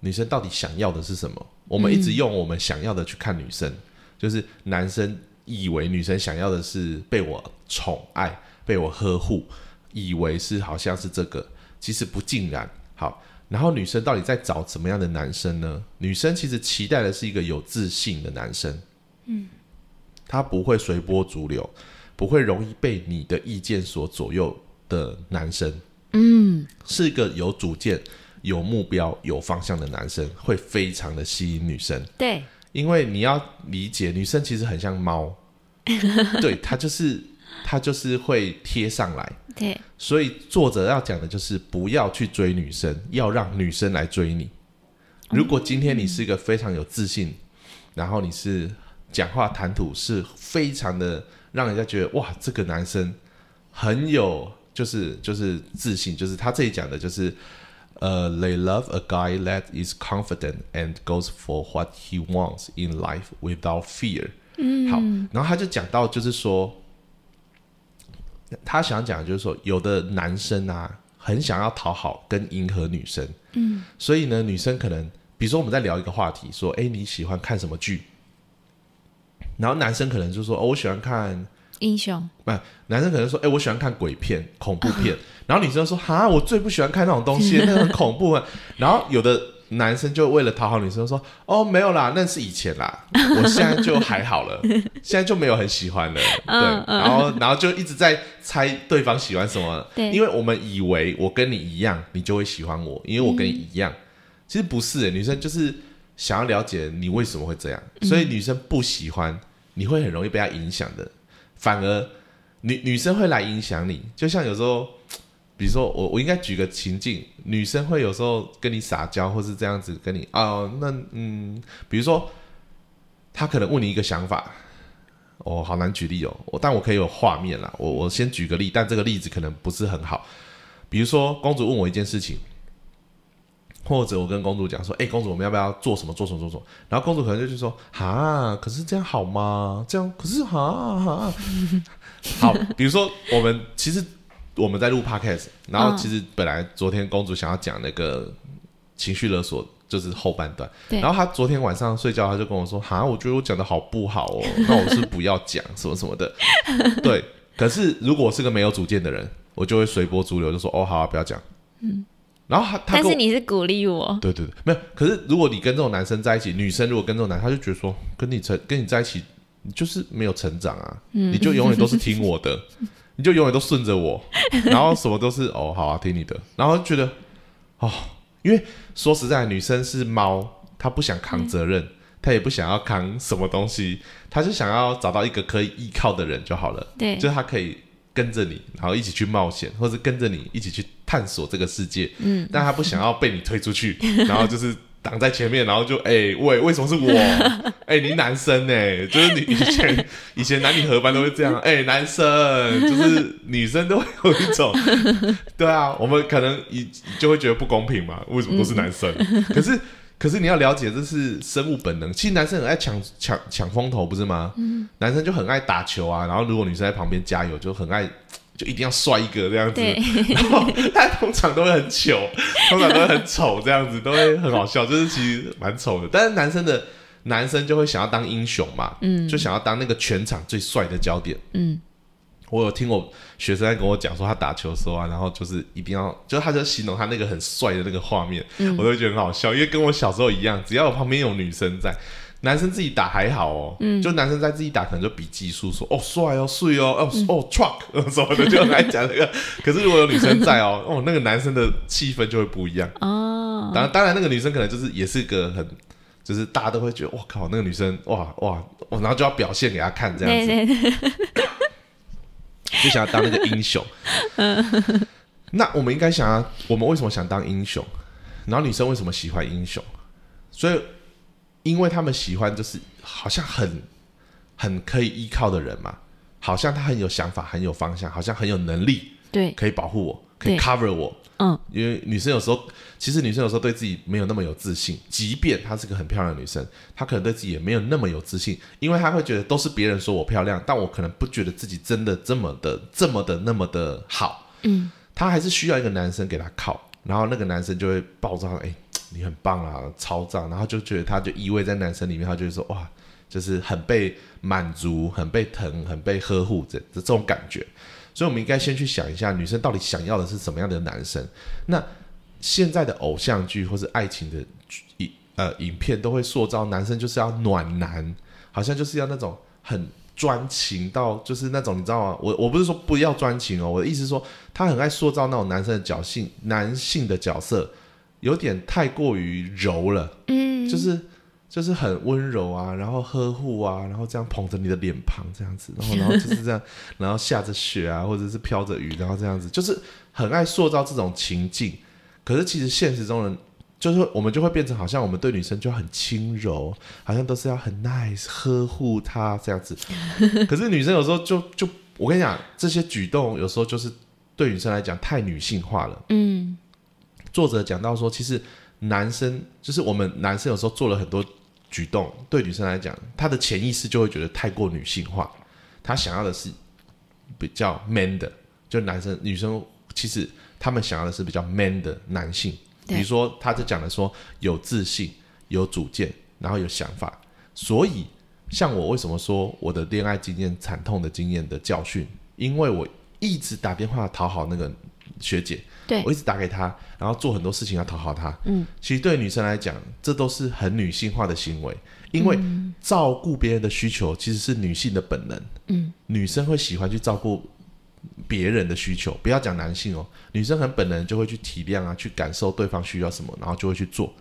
S1: 女生到底想要的是什么。我们一直用我们想要的去看女生，就是男生以为女生想要的是被我宠爱、被我呵护，以为是好像是这个，其实不尽然。好，然后女生到底在找什么样的男生呢？女生其实期待的是一个有自信的男生，嗯，他不会随波逐流，不会容易被你的意见所左右的男生，
S2: 嗯
S1: 是一个有主见、有目标、有方向的男生，会非常的吸引女生。
S2: 对，
S1: 因为你要理解，女生其实很像猫，对，她就是她就是会贴上来。
S2: 对，
S1: 所以作者要讲的就是不要去追女生，要让女生来追你。如果今天你是一个非常有自信，然后你是讲话谈吐是非常的让人家觉得哇，这个男生很有就是就是自信，就是他这里讲的就是呃、t h e y love a guy that is confident and goes for what he wants in life without fear。嗯，好，然后他就讲到就是说。他想讲就是说，有的男生啊，很想要讨好跟迎合女生，嗯，所以呢，女生可能比如说我们在聊一个话题，说，哎，你喜欢看什么剧？然后男生可能就说，哦，我喜欢看
S2: 英雄，
S1: 不，男生可能说，哎，我喜欢看鬼片、恐怖片。然后女生说，哈，我最不喜欢看那种东西，那个很恐怖啊。然后有的男生就为了讨好女生说，哦，没有啦，那是以前啦，我现在就还好了，现在就没有很喜欢了。对，然后然后就一直在猜对方喜欢什么，因为我们以为我跟你一样，你就会喜欢我，因为我跟你一样。其实不是，女生就是想要了解你为什么会这样，所以女生不喜欢，你会很容易被她影响的。反而女女生会来影响你，就像有时候，比如说我我应该举个情境，女生会有时候跟你撒娇，或是这样子跟你哦，那嗯，比如说她可能问你一个想法。哦，好难举例哦，我但我可以有画面啦。我我先举个例，但这个例子可能不是很好。比如说，公主问我一件事情，或者我跟公主讲说：“哎、公主，我们要不要做什么做什么做什么？”然后公主可能就去说：“哈，可是这样好吗？这样可是哈哈。” 好，比如说我们其实我们在录 podcast，然后
S2: 嗯
S1: 其实本来昨天公主想要讲那个情绪勒索，就是后半段。然后她昨天晚上睡觉，她就跟我说：“哈，我觉得我讲的好不好哦，那我是不是不要讲什么什么的。”对，可是如果我是个没有主见的人，我就会随波逐流，就说：“哦，好啊，不要讲。”嗯。然后他他
S2: 但是你是鼓励我，
S1: 对对对，没有。可是如果你跟这种男生在一起，女生如果跟这种男，他就觉得说，跟你成跟你在一起，你就是没有成长啊，嗯。你就永远都是听我的，你就永远都顺着我，然后什么都是哦，好啊，听你的，然后就觉得哦，因为说实在，女生是猫，她不想扛责任，她也不想要扛什么东西，她就想要找到一个可以依靠的人就好了。
S2: 对，
S1: 就是她可以跟着你，然后一起去冒险，或者跟着你一起去探索这个世界。嗯，但他不想要被你推出去，然后就是挡在前面，然后就哎、喂，为什么是我？哎、你男生呢、就是你以前以前男女合班都会这样，哎、男生就是女生都会有一种，对啊，我们可能一就会觉得不公平嘛，为什么都是男生？可是。可是你要了解，这是生物本能。其实男生很爱抢抢抢风头，不是吗？男生就很爱打球啊，然后如果女生在旁边加油，就很爱，就一定要帅一个这样子。
S2: 对，
S1: 然后他通常都会很糗，通常都会很丑，这样子都会很好笑，就是其实蛮丑的。但是男生的男生就会想要当英雄嘛，嗯，就想要当那个全场最帅的焦点，
S2: 嗯。
S1: 我有听我学生在跟我讲说，他打球的时候啊，然后就是一定要，就他就形容他那个很帅的那个画面，我都会觉得很好笑，因为跟我小时候一样，只要我旁边有女生在，男生自己打还好哦，就男生在自己打可能就比技术说哦帅哦帅哦哦哦 truck 什么的，就很爱讲那个。可是如果有女生在哦，哦那个男生的气氛就会不一样。
S2: 哦，
S1: 当然当然那个女生可能就是也是个很。就是大家都会觉得，哇靠，那个女生，哇哇，哇然后就要表现给她看，这样子。
S2: 对对对，
S1: 就想要当那个英雄。那我们应该想要，我们为什么想当英雄？然后女生为什么喜欢英雄？所以，因为他们喜欢就是好像很很可以依靠的人嘛，好像他很有想法、很有方向，好像很有能力，
S2: 对，
S1: 可以保护我，可以 cover 我。
S2: 嗯，
S1: 因为女生有时候，其实女生有时候对自己没有那么有自信，即便她是个很漂亮的女生，她可能对自己也没有那么有自信，因为她会觉得都是别人说我漂亮，但我可能不觉得自己真的这么的、这么的、那么的好。
S2: 嗯，
S1: 她还是需要一个男生给她靠，然后那个男生就会抱着她，哎，你很棒啊，超赞，然后就觉得她就依偎在男生里面，她就会说哇，就是很被满足、很被疼、很被呵护这这种感觉。所以，我们应该先去想一下，女生到底想要的是什么样的男生。那现在的偶像剧或是爱情的影呃影片，都会塑造男生就是要暖男，好像就是要那种很专情到，就是那种你知道吗？我我不是说不要专情哦，我的意思是说，他很爱塑造那种男生的角性，男性的角色有点太过于柔了，
S2: 嗯，
S1: 就是。就是很温柔啊，然后呵护啊，然后这样捧着你的脸庞这样子，然后然后就是这样，然后下着雪啊，或者是飘着雨，然后这样子，就是很爱塑造这种情境。可是其实现实中人，就是我们就会变成好像我们对女生就很轻柔，好像都是要很 nice 呵护她这样子。可是女生有时候就就我跟你讲，这些举动有时候就是对女生来讲太女性化了。
S2: 嗯，
S1: 作者讲到说，其实男生就是我们男生有时候做了很多举动，对女生来讲，她的潜意识就会觉得太过女性化，她想要的是比较 man 的，就男生女生其实他们想要的是比较 man 的男性，比如说他就讲的说有自信，有主见，然后有想法。所以，像我为什么说我的恋爱经验惨痛的经验的教训，因为我一直打电话讨好那个学姐，
S2: 对
S1: 我一直打给她，然后做很多事情要讨好她。
S2: 嗯，
S1: 其实对女生来讲，这都是很女性化的行为，因为照顾别人的需求其实是女性的本能。
S2: 嗯，
S1: 女生会喜欢去照顾别人的需求，不要讲男性哦，女生很本能就会去体谅啊，去感受对方需要什么，然后就会去做，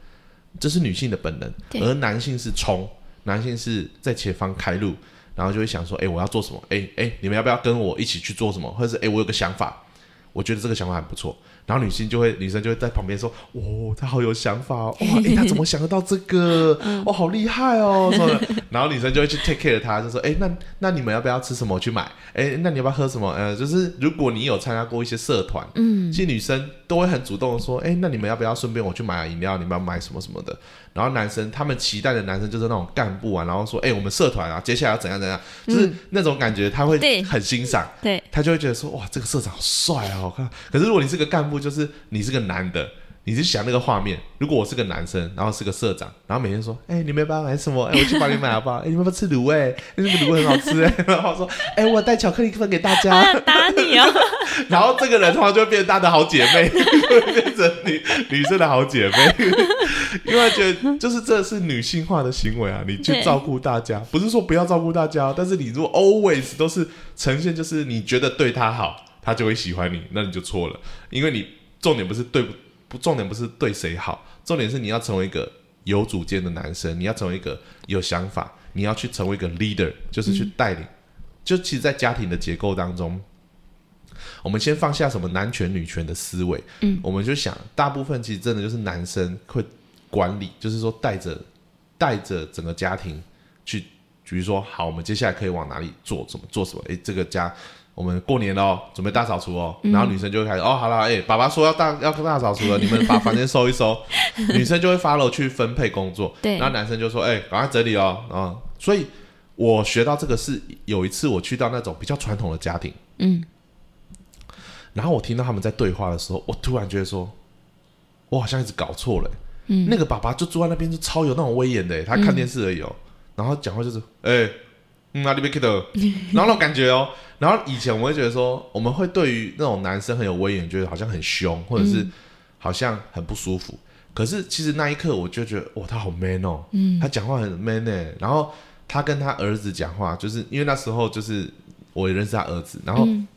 S1: 这是女性的本能。而男性是冲，男性是在前方开路，然后就会想说，哎，我要做什么？哎哎，你们要不要跟我一起去做什么？或者是哎，我有个想法，我觉得这个想法很不错。然后女性就会，女生就会在旁边说：“哦，他好有想法哦，哇，诶，他怎么想得到这个？哦，好厉害哦，什么的。”然后女生就会去 take care 他，就说：“哎，那那你们要不要吃什么？我去买。哎，那你要不要喝什么？呃，就是如果你有参加过一些社团，
S2: 嗯，
S1: 其实女生都会很主动的说：，哎，那你们要不要顺便我去买饮料？你们要买什么什么的？然后男生他们期待的男生就是那种干部啊，然后说：，哎，我们社团啊，接下来要怎样怎样，就是那种感觉，他会很欣赏。
S2: 对，
S1: 他就会觉得说，哇，这个社长好帅啊，好看。可是如果你是个干部，就是你是个男的，你就想那个画面，如果我是个男生，然后是个社长，然后每天说，哎、你们要不要买什么？哎、我去帮你买好不好？哎、你们要不要吃卤味？哎、那个卤味很好吃哎、然后说，哎、我带巧克力分给大家。
S2: 想 打你哦！
S1: 然后这个人的话就会变成他的好姐妹，就会变成女女生的好姐妹，因为觉得就是这是女性化的行为啊，你去照顾大家，不是说不要照顾大家，但是你如果 always 都是呈现就是你觉得对他好，他就会喜欢你，那你就错了，因为你重点不是对不不，重点不是对谁好，重点是你要成为一个有主见的男生，你要成为一个有想法，你要去成为一个 leader，就是去带领。就其实，在家庭的结构当中，我们先放下什么男权女权的思维，
S2: 嗯，
S1: 我们就想，大部分其实真的就是男生会管理，就是说带着带着整个家庭去，比如说，好，我们接下来可以往哪里做，怎么做什么？诶，这个家我们过年了哦，准备大扫除哦，然后女生就会开始，哦，好了，诶，爸爸说要大要大扫除了，你们把房间收一收，女生就会 follow 去分配工作，
S2: 对。
S1: 然后男生就说，哎，赶快整理哦，啊，所以我学到这个是有一次我去到那种比较传统的家庭。
S2: 嗯，
S1: 然后我听到他们在对话的时候，我突然觉得说，我好像一直搞错了、
S2: 嗯。
S1: 那个爸爸就坐在那边，就超有那种威严的、他看电视而已哦，然后讲话就是，哎、然后那种感觉哦。然后以前我会觉得说，我们会对于那种男生很有威严，觉得好像很凶，或者是好像很不舒服。可是其实那一刻我就觉得，哇，他好 man 哦，
S2: 嗯。
S1: 他讲话很 man 呢、然后他跟他儿子讲话，就是因为那时候就是我也认识他儿子，然后
S2: 嗯。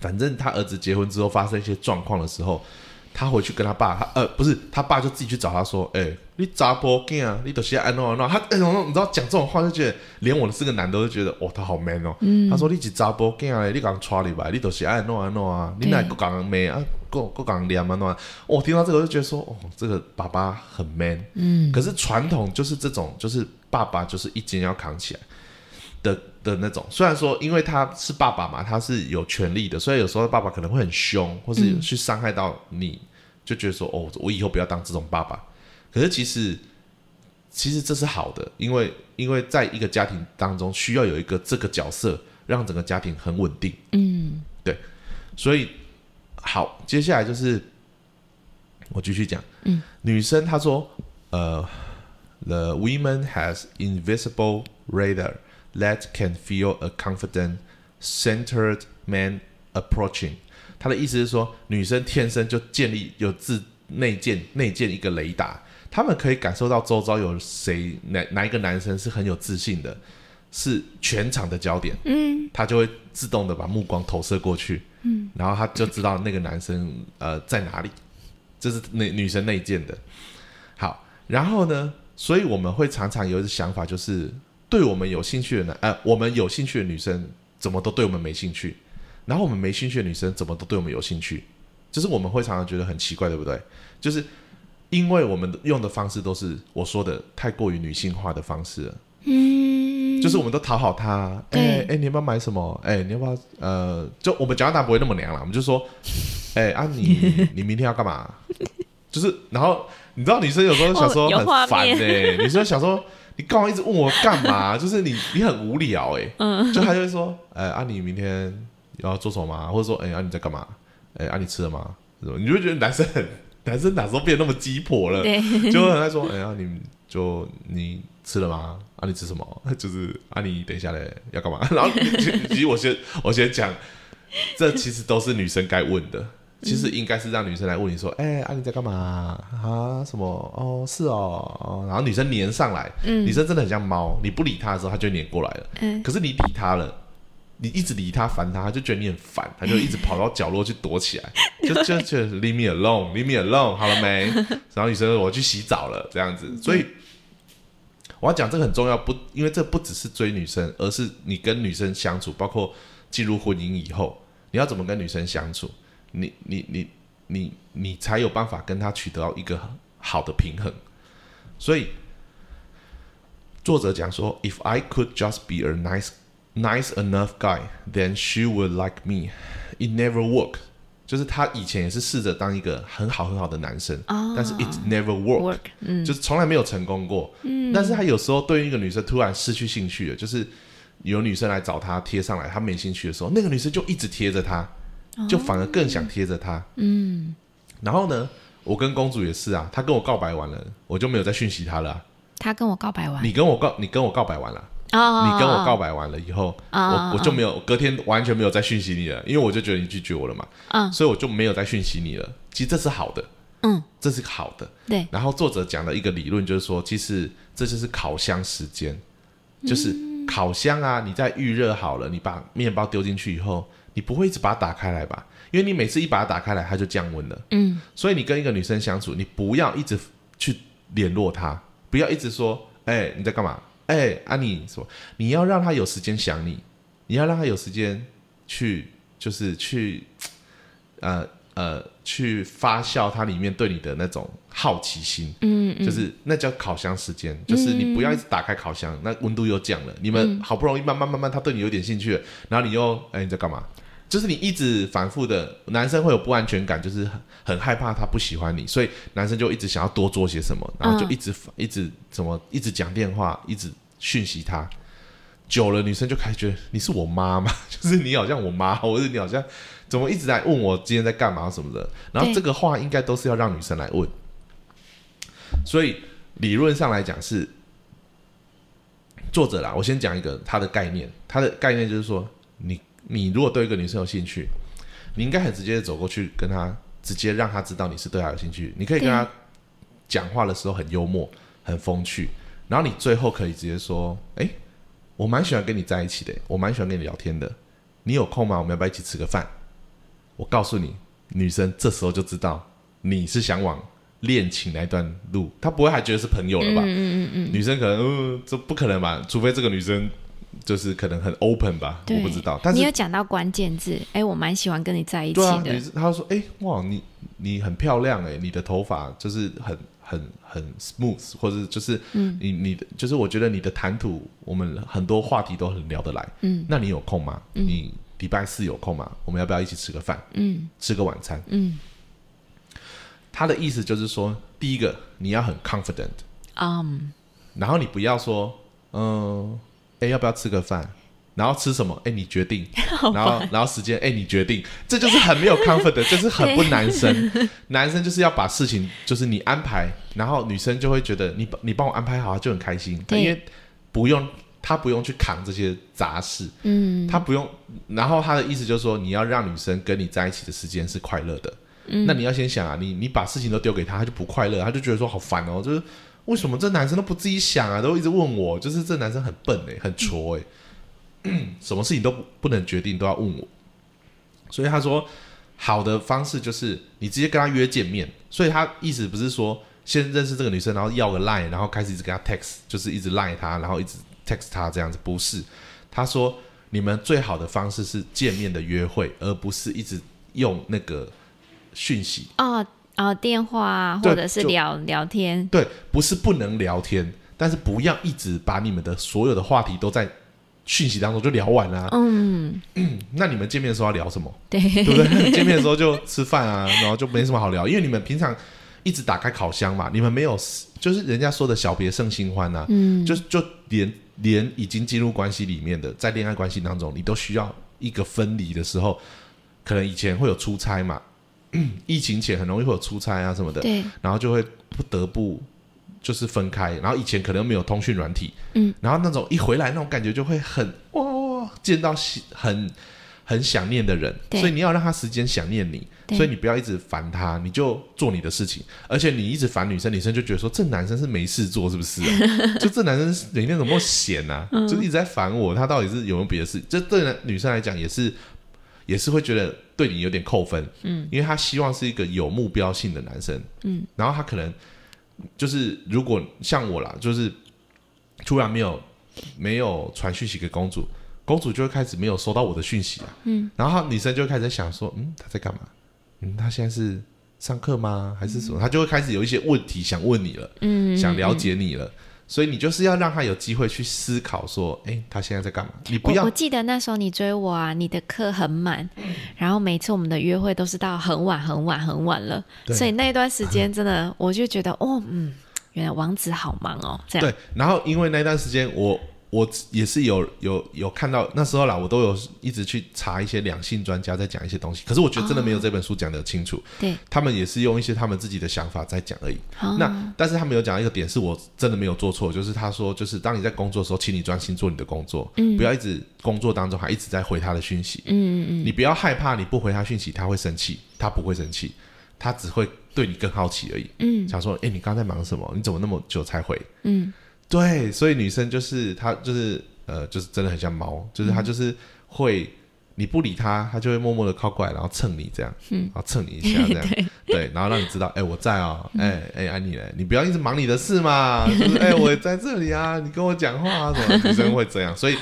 S1: 反正他儿子结婚之后发生一些状况的时候，他回去跟他爸，他呃不是他爸就自己去找他说，哎、你查甫囝啊，你都是安诺安诺，他哎、你知道讲这种话就觉得，连我的是个男的都觉得，哦，他好 man 哦。他说你是查甫囝嘞，你讲娶你吧，你都是安诺安诺啊，你哪个讲没啊，够够讲念安诺啊。我听到这个我就觉得说，哦，这个爸爸很 man。
S2: 嗯，
S1: 可是传统就是这种，就是爸爸就是一肩要扛起来的的那种。虽然说因为他是爸爸嘛，他是有权利的，所以有时候爸爸可能会很凶，或是去伤害到你，就觉得说哦，我以后不要当这种爸爸。可是其实其实这是好的，因为因为在一个家庭当中需要有一个这个角色，让整个家庭很稳定。
S2: 嗯，对
S1: 所以好，接下来就是我继续讲。
S2: 嗯，
S1: 女生她说，呃，the women has invisible radar that can feel a confident, centered man approaching。她的意思是说，女生天生就建立有自内建内建一个雷达，他们可以感受到周遭有谁哪哪一个男生是很有自信的，是全场的焦点。
S2: 嗯，
S1: 他就会自动的把目光投射过去，嗯，然后他就知道那个男生呃在哪里，这是女女生内建的。好，然后呢，所以我们会常常有一个想法，就是对我们有兴趣的男呃，我们有兴趣的女生怎么都对我们没兴趣，然后我们没兴趣的女生怎么都对我们有兴趣，就是我们会常常觉得很奇怪，对不对？就是因为我们用的方式都是我说的太过于女性化的方式了。
S2: 嗯，
S1: 就是我们都讨好她，哎、
S2: 对
S1: 哎、你要不要买什么？哎、你要不要呃，就我们讲话当然不会那么娘啦，我们就说，哎、啊你 你明天要干嘛？就是然后你知道女生有时候想说很烦
S2: 面
S1: 哎、女生想说你干嘛一直问我干嘛？就是你你很无聊哎、
S2: 嗯，
S1: 就他就会说，哎、啊你明天要做什么吗？或者说，哎、啊你在干嘛？哎、啊你吃了吗？什么你就会觉得男生很男生哪时候变得那么鸡婆了？就会很爱说，哎呀，你就你吃了吗？啊，你吃什么？就是啊，你等一下嘞，要干嘛？然后其实我先我先讲，这其实都是女生该问的。其实应该是让女生来问你说：“哎、啊你在干嘛啊？什么？哦，是哦，哦。”然后女生黏上来，女生真的很像猫，你不理她的时候，她就黏过来了。
S2: 嗯
S1: 可是你理她了，你一直理他烦他，他就觉得你很烦，他就一直跑到角落去躲起来，就就就 leave me alone，leave me alone，好了没？然后女生说我去洗澡了，这样子，所以。我要讲这个很重要，不，因为这不只是追女生，而是你跟女生相处，包括进入婚姻以后，你要怎么跟女生相处，你你你你你才有办法跟她取得到一个好的平衡。所以作者讲说，If I could just be a nice nice enough guy, then she would like me. It never worked. 就是他以前也是试着当一个很好很好的男生，
S2: 哦
S1: 但是 it never
S2: 嗯，
S1: 就是从来没有成功过。嗯，但是他有时候对于一个女生突然失去兴趣了，就是有女生来找他贴上来，他没兴趣的时候，那个女生就一直贴着他，就反而更想贴着他。嗯，然后呢，我跟公主也是啊，她跟我告白完了，我就没有再讯息她了啊、
S2: 他跟我告白完，
S1: 你跟我告，你跟我告白完了，
S2: 哦，
S1: 你跟我告白完了以后，
S2: 哦
S1: 我我就没有隔天完全没有再讯息你了，因为我就觉得你拒绝我了嘛，
S2: 嗯
S1: 所以我就没有再讯息你了。其实这是好的，
S2: 嗯，
S1: 这是好的。
S2: 对，
S1: 然后作者讲的一个理论就是说，其实这就是烤箱时间，就是烤箱啊，你在预热好了，你把面包丢进去以后，你不会一直把它打开来吧？因为你每次一把它打开来，它就降温了。
S2: 嗯，
S1: 所以你跟一个女生相处，你不要一直去联络她，不要一直说，哎、你在干嘛？哎、啊你什么？你要让他有时间想你，你要让他有时间去，就是去，呃呃，去发酵它里面对你的那种好奇心。
S2: 嗯嗯，
S1: 就是那叫烤箱时间，就是你不要一直打开烤箱，那温度又降了，你们好不容易慢慢慢慢，他对你有点兴趣了，然后你又哎你在干嘛？就是你一直反复的，男生会有不安全感，就是很很害怕他不喜欢你，所以男生就一直想要多做些什么，然后就一直、一直怎么一直讲电话，一直讯息他。久了，女生就开始觉得你是我妈嘛，就是你好像我妈，或者你好像怎么一直在问我今天在干嘛什么的。然后这个话应该都是要让女生来问，所以理论上来讲是作者啦。我先讲一个他的概念，他的概念就是说，你你如果对一个女生有兴趣，你应该很直接的走过去跟她，直接让她知道你是对她有兴趣。你可以跟她讲话的时候很幽默、很风趣，然后你最后可以直接说：“哎，我蛮喜欢跟你在一起的，我蛮喜欢跟你聊天的。你有空吗？我们要不要一起吃个饭？”我告诉你，女生这时候就知道你是想往恋情那段路，她不会还觉得是朋友了吧？
S2: 嗯嗯嗯
S1: 女生可能，嗯、这不可能吧？除非这个女生就是可能很 open 吧，我不知道。但是你
S2: 有讲到关键字，哎，我蛮喜欢跟你在一起
S1: 对啊，
S2: 的
S1: 女，生她说，哎、哇，你你很漂亮哎、你的头发就是很很很 smooth，或者就是
S2: 嗯
S1: 你你的就是我觉得你的谈吐，我们很多话题都很聊得来。
S2: 嗯
S1: 那你有空吗？你礼拜四有空吗？我们要不要一起吃个饭，
S2: 嗯
S1: 吃个晚餐？
S2: 嗯
S1: 他的意思就是说，第一个你要很 confident，
S2: 嗯，
S1: 然后你不要说，嗯，哎，要不要吃个饭？然后吃什么？哎，你决定。然后，然后时间，哎，你决定。这就是很没有 confident，就是很不男生。男生就是要把事情，就是你安排，然后女生就会觉得你你帮我安排好，她就很开心。
S2: 对
S1: 因为不用他不用去扛这些杂事，
S2: 嗯
S1: 他不用。然后他的意思就是说，你要让女生跟你在一起的时间是快乐的。
S2: 嗯
S1: 那你要先想啊，你你把事情都丢给他，他就不快乐，他就觉得说好烦哦，就是为什么这男生都不自己想啊，都一直问我，就是这男生很笨哎、很挫哎、什么事情都不能决定，都要问我。所以他说，好的方式就是你直接跟他约见面。所以他意思不是说先认识这个女生，然后要个 line，然后开始一直跟他 text，就是一直 line 他，然后一直 text 他这样子，不是。他说，你们最好的方式是见面的约会，而不是一直用那个讯息。
S2: 哦，电话
S1: 对
S2: 或者是聊聊天，
S1: 对，不是不能聊天，但是不要一直把你们的所有的话题都在讯息当中就聊完啦、
S2: 嗯，
S1: 那你们见面的时候要聊什么？
S2: 对，
S1: 对不对？见面的时候就吃饭啊，然后就没什么好聊，因为你们平常一直打开烤箱嘛，你们没有，就是人家说的小别胜新欢呐、
S2: 嗯，
S1: 就就连连已经进入关系里面的，在恋爱关系当中，你都需要一个分离的时候，可能以前会有出差嘛，疫情前很容易会有出差啊什么的，
S2: 对，
S1: 然后就会不得不就是分开，然后以前可能没有通讯软体，
S2: 嗯，
S1: 然后那种一回来那种感觉就会很哇，见到喜很很想念的人，所以你要让他时间想念你，所以你不要一直烦他，你就做你的事情，而且你一直烦女生，女生就觉得说这男生是没事做是不是、啊？就这男生每天怎么闲啊？
S2: 嗯。
S1: 就是一直在烦我，他到底是有没有别的事？这对男女生来讲也是也是会觉得对你有点扣分，嗯，因为他希望是一个有目标性的男生，嗯，然后他可能就是如果像我啦，就是突然没有没有传讯息给公主，公主就会开始没有收到我的讯息啊，嗯，然后女生就会开始在想说，嗯，他在干嘛？嗯，他现在是上课吗？还是什么？他就会开始有一些问题想问你了，
S2: 嗯，
S1: 想了解你了。所以你就是要让他有机会去思考，说，哎，他现在在干嘛？你不要
S2: 我我记得那时候你追我啊，你的课很满，然后每次我们的约会都是到很晚很晚很晚了，
S1: 对。
S2: 所以那一段时间真的 我就觉得哦，嗯，原来王子好忙哦，这样。
S1: 对，然后因为那段时间我我也是有有有看到那时候啦，我都有一直去查一些两性专家在讲一些东西，可是我觉得真的没有这本书讲的清楚，
S2: 对，
S1: 他们也是用一些他们自己的想法在讲而已。
S2: 哦
S1: 那但是他们有讲一个点是我真的没有做错，就是他说就是当你在工作的时候，请你专心做你的工作，不要一直工作当中还一直在回他的讯息，
S2: 嗯嗯
S1: 你不要害怕你不回他讯息他会生气，他不会生气，他只会对你更好奇而已。
S2: 嗯
S1: 想说，哎，你刚刚在忙什么？你怎么那么久才回？
S2: 嗯
S1: 对，所以女生就是她就是呃，就是真的很像猫，就是她就是会。你不理她，她就会默默的靠过来，然后蹭你这样，嗯，然后蹭你一下这样，对，然后让你知道，哎、我在哦，哎、哎、安妮嘞，你不要一直忙你的事嘛，就是哎、我在这里啊，你跟我讲话啊什么，女生会这样，所以，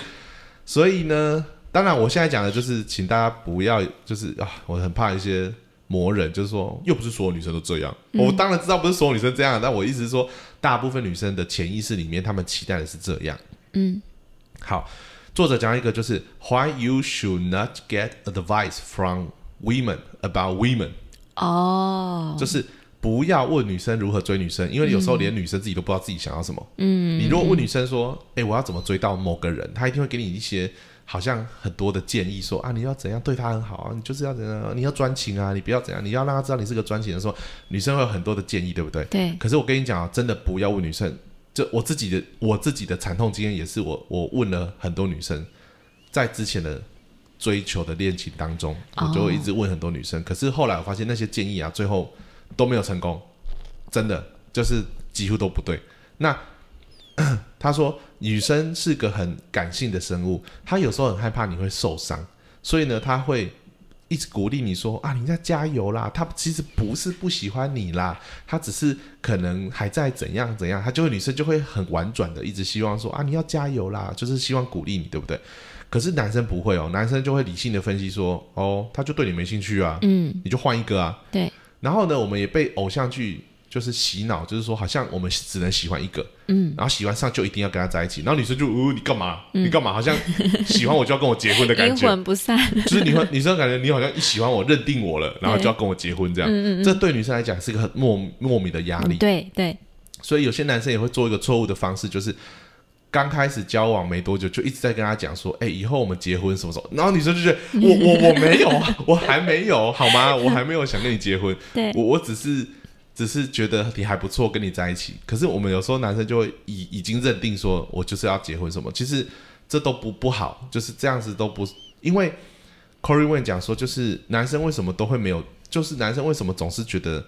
S1: 所以呢，当然我现在讲的就是，请大家不要，就是啊，我很怕一些魔人，就是说，又不是所有女生都这样，我当然知道不是所有女生这样，但我意思是说，大部分女生的潜意识里面，她们期待的是这样。
S2: 嗯。
S1: 好，作者讲一个就是 Why you should not get advice from women about women，、
S2: 哦，
S1: 就是不要问女生如何追女生，因为有时候连女生自己都不知道自己想要什么。嗯，你如果问女生说，哎、我要怎么追到某个人，她一定会给你一些好像很多的建议说，啊，你要怎样对他很好啊，你就是要怎样，你要专情啊，你不要怎样，你要让他知道你是个专情的时候，女生会有很多的建议，对不对？
S2: 对，
S1: 可是我跟你讲啊，真的不要问女生。就我自己的我自己的惨痛经验也是我，我问了很多女生，在之前的追求的恋情当中，我就会一直问很多女生。可是后来我发现那些建议啊，最后都没有成功，真的就是几乎都不对。那 他说，女生是个很感性的生物，她有时候很害怕你会受伤，所以呢，她会一直鼓励你说啊，你在加油啦。她其实不是不喜欢你啦，她只是可能还在怎样怎样，她就会女生就会很婉转的一直希望说啊，你要加油啦，就是希望鼓励你，对不对？可是男生不会哦，男生就会理性的分析说，哦，他就对你没兴趣啊，
S2: 嗯
S1: 你就换一个啊。
S2: 对，
S1: 然后呢，我们也被偶像剧就是洗脑，就是说好像我们只能喜欢一个，
S2: 嗯，
S1: 然后喜欢上就一定要跟他在一起，然后女生就，哦，你干嘛？你干嘛？好像 喜欢我就要跟我结婚的感觉
S2: 阴
S1: 觉，
S2: 魂不散，
S1: 就是你会女生感觉你好像一喜欢我，认定我了，然后就要跟我结婚这样，嗯嗯这对女生来讲是一个很莫莫名的压力，
S2: 嗯对对，
S1: 所以有些男生也会做一个错误的方式，就是。刚开始交往没多久，就一直在跟他讲说：“哎、以后我们结婚什么时候？”然后女生就觉得：“ 我我我没有啊，我还没有，好吗？我还没有想跟你结婚。
S2: 对
S1: 我我只是只是觉得你还不错，跟你在一起。可是我们有时候男生就会已已经认定说，我就是要结婚什么。其实这都不不好，就是这样子都不，因为 Corey Wayne 讲说，就是男生为什么都会没有，就是男生为什么总是觉得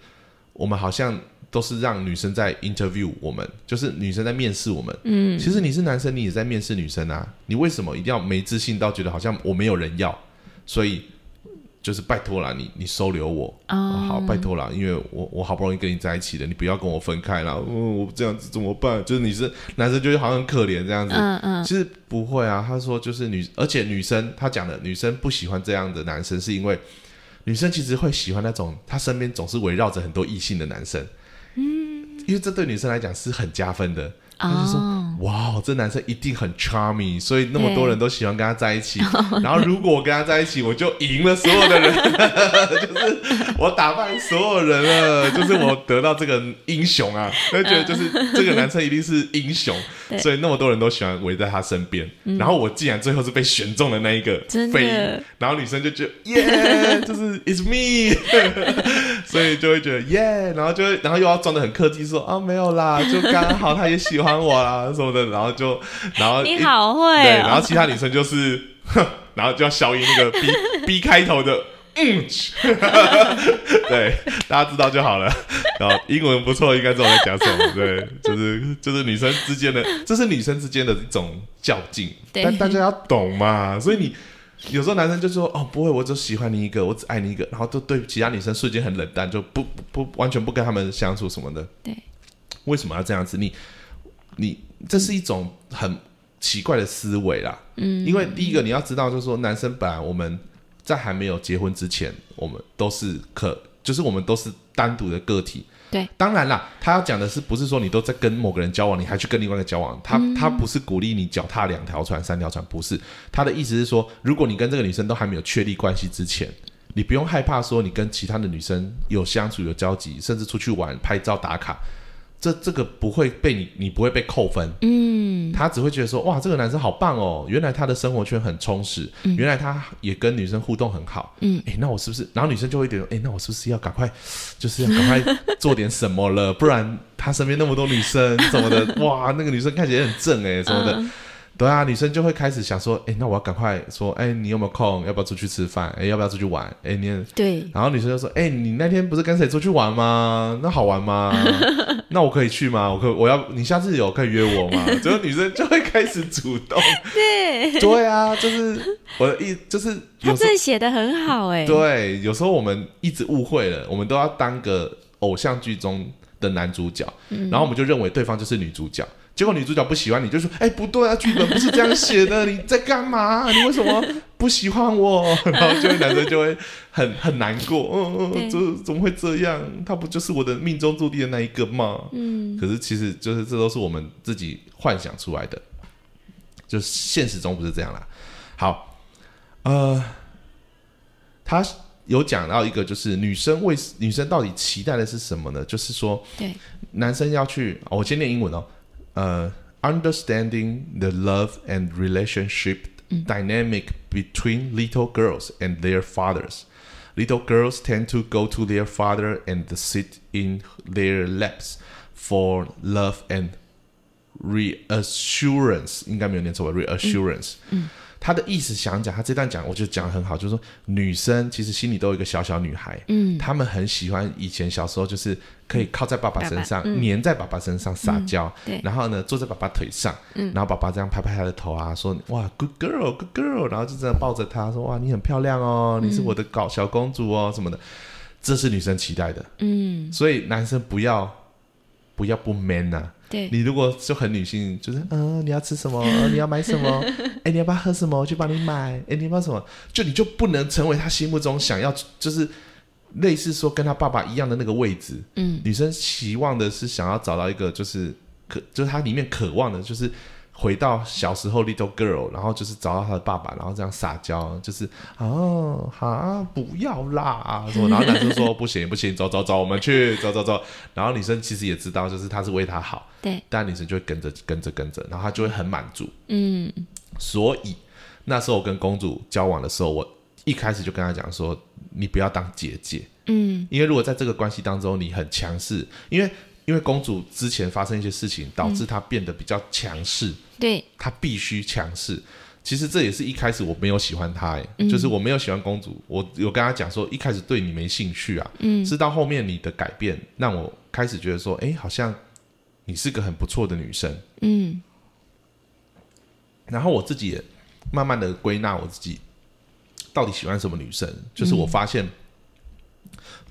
S1: 我们好像都是让女生在 interview 我们，就是女生在面试我们。嗯，其实你是男生，你也在面试女生啊，你为什么一定要没自信到觉得好像我没有人要，所以就是拜托了，你你收留我。
S2: 啊，
S1: 好，拜托了，因为我我好不容易跟你在一起了，你不要跟我分开了。嗯，我这样子怎么办？就是你是男生，就是好像很可怜这样子。
S2: 嗯嗯，
S1: 其实不会啊，他说就是女，而且女生他讲的女生不喜欢这样的男生，是因为女生其实会喜欢那种她身边总是围绕着很多异性的男生。嗯，因为这对女生来讲是很加分的。她就说：“
S2: 哦，
S1: 哇，这男生一定很 charming，所以那么多人都喜欢跟他在一起。然后如果我跟他在一起，我就赢了所有的人，就是我打败所有人了，就是我得到这个英雄啊！他就觉得就是这个男生一定是英雄，所以那么多人都喜欢围在他身边。然后我竟然最后是被选中的那一个
S2: 真的。
S1: 飞，然后女生就觉得耶，就是 it's me，所以就会觉得耶，然后就会，然后又要装的很客气说啊没有啦，就刚好他也喜欢我啦什么的，然后就然后
S2: 你好会
S1: 对，然后
S2: 哦，
S1: 其他女生就是，哼然后就要消音那个 B B 开头的。嗯，对，大家知道就好了。然后英文不错，应该知道我在讲什么。对，就是就是女生之间的，这是女生之间的一种较劲，但大家要懂嘛。所以你有时候男生就说：“哦，不会，我只喜欢你一个，我只爱你一个。”然后都对其他女生瞬间很冷淡，就不不不完全不跟他们相处什么的。
S2: 对，
S1: 为什么要这样子？你你这是一种很奇怪的思维啦。嗯，因为第一个你要知道，就是说男生本来我们在还没有结婚之前，我们都是可，就是我们都是单独的个体。
S2: 对，
S1: 当然啦，他要讲的是不是说你都在跟某个人交往，你还去跟另外一个交往？他、他不是鼓励你脚踏两条船、三条船，不是。他的意思是说，如果你跟这个女生都还没有确立关系之前，你不用害怕说你跟其他的女生有相处、有交集，甚至出去玩、拍照打卡，这这个不会被你，你不会被扣分。
S2: 嗯，
S1: 他只会觉得说，哇，这个男生好棒哦，原来他的生活圈很充实，原来他也跟女生互动很好，
S2: 嗯，
S1: 哎，那我是不是？然后女生就会觉得，诶，那我是不是要赶快，就是要赶快做点什么了？不然他身边那么多女生什么的，哇，那个女生看起来也很正诶，什么的。
S2: 嗯
S1: 对啊，女生就会开始想说，诶，那我要赶快说，诶，你有没有空？要不要出去吃饭？诶，要不要出去玩？诶，你也
S2: 对，
S1: 然后女生就说：“哎、你那天不是跟谁出去玩吗？那好玩吗？那我可以去吗？我可我要你下次有可以约我吗？”结果女生就会开始主动。
S2: 对，
S1: 对啊，就是我的意，就是
S2: 他这写的很好哎，
S1: 对，有时候我们一直误会了，我们都要当个偶像剧中的男主角，然后我们就认为对方就是女主角。结果女主角不喜欢你，就说：“哎、不对啊，剧本不是这样写的，你在干嘛？你为什么不喜欢我？” 然后就会男生就会很很难过，嗯
S2: 对
S1: 嗯，这怎么会这样？他不就是我的命中注定的那一个吗？
S2: 嗯，
S1: 可是其实就是这都是我们自己幻想出来的，就是现实中不是这样啦。好，呃，他有讲到一个，就是女生为女生到底期待的是什么呢？就是说，
S2: 对，
S1: 男生要去，哦我先念英文哦，呃，understanding the love and relationship dynamic between little girls and their fathers. Little girls tend to go to their father and sit in their laps for love and reassurance，应该没有念错吧？reassurance，嗯， 他的意思想讲，他这段讲，我觉得讲的很好，就是说女生其实心里都有一个小小女孩，
S2: 嗯，
S1: 她们很喜欢以前小时候就是可以靠在爸爸身上，
S2: 爸爸嗯。
S1: 黏在爸爸身上撒娇，
S2: 对。
S1: 然后呢坐在爸爸腿上，嗯。然后爸爸这样拍拍她的头啊，说哇 good girl good girl，然后就这样抱着她说哇你很漂亮哦，你是我的搞小公主哦什么的，这是女生期待的，
S2: 嗯，
S1: 所以男生不要不要不 man 呐、
S2: 对，
S1: 你如果就很女性，就是嗯、你要吃什么？呃你要买什么？哎，你要不要喝什么？我去帮你买。哎，你要不要什么？就你就不能成为他心目中想要，就是类似说跟他爸爸一样的那个位置。
S2: 嗯，
S1: 女生期望的是想要找到一个，就是可，就是他里面渴望的，就是回到小时候 little girl，然后就是找到她的爸爸，然后这样撒娇，就是哦，好，不要啦，什么？然后男生说不行不行，走走走，我们去，走走走。然后女生其实也知道，就是他是为她好。
S2: 对，
S1: 但女生就会跟着跟着跟着，然后她就会很满足。
S2: 嗯，
S1: 所以那时候我跟公主交往的时候，我一开始就跟她讲说，你不要当姐姐，
S2: 嗯，
S1: 因为如果在这个关系当中你很强势，因为因为公主之前发生一些事情，导致她变得比较强势，
S2: 对，
S1: 她必须强势。其实这也是一开始我没有喜欢她，哎、就是我没有喜欢公主，我有跟她讲说，一开始对你没兴趣啊，
S2: 嗯，
S1: 是到后面你的改变让我开始觉得说，哎，好像你是个很不错的女生。
S2: 嗯，
S1: 然后我自己也慢慢的归纳我自己到底喜欢什么女生，就是我发现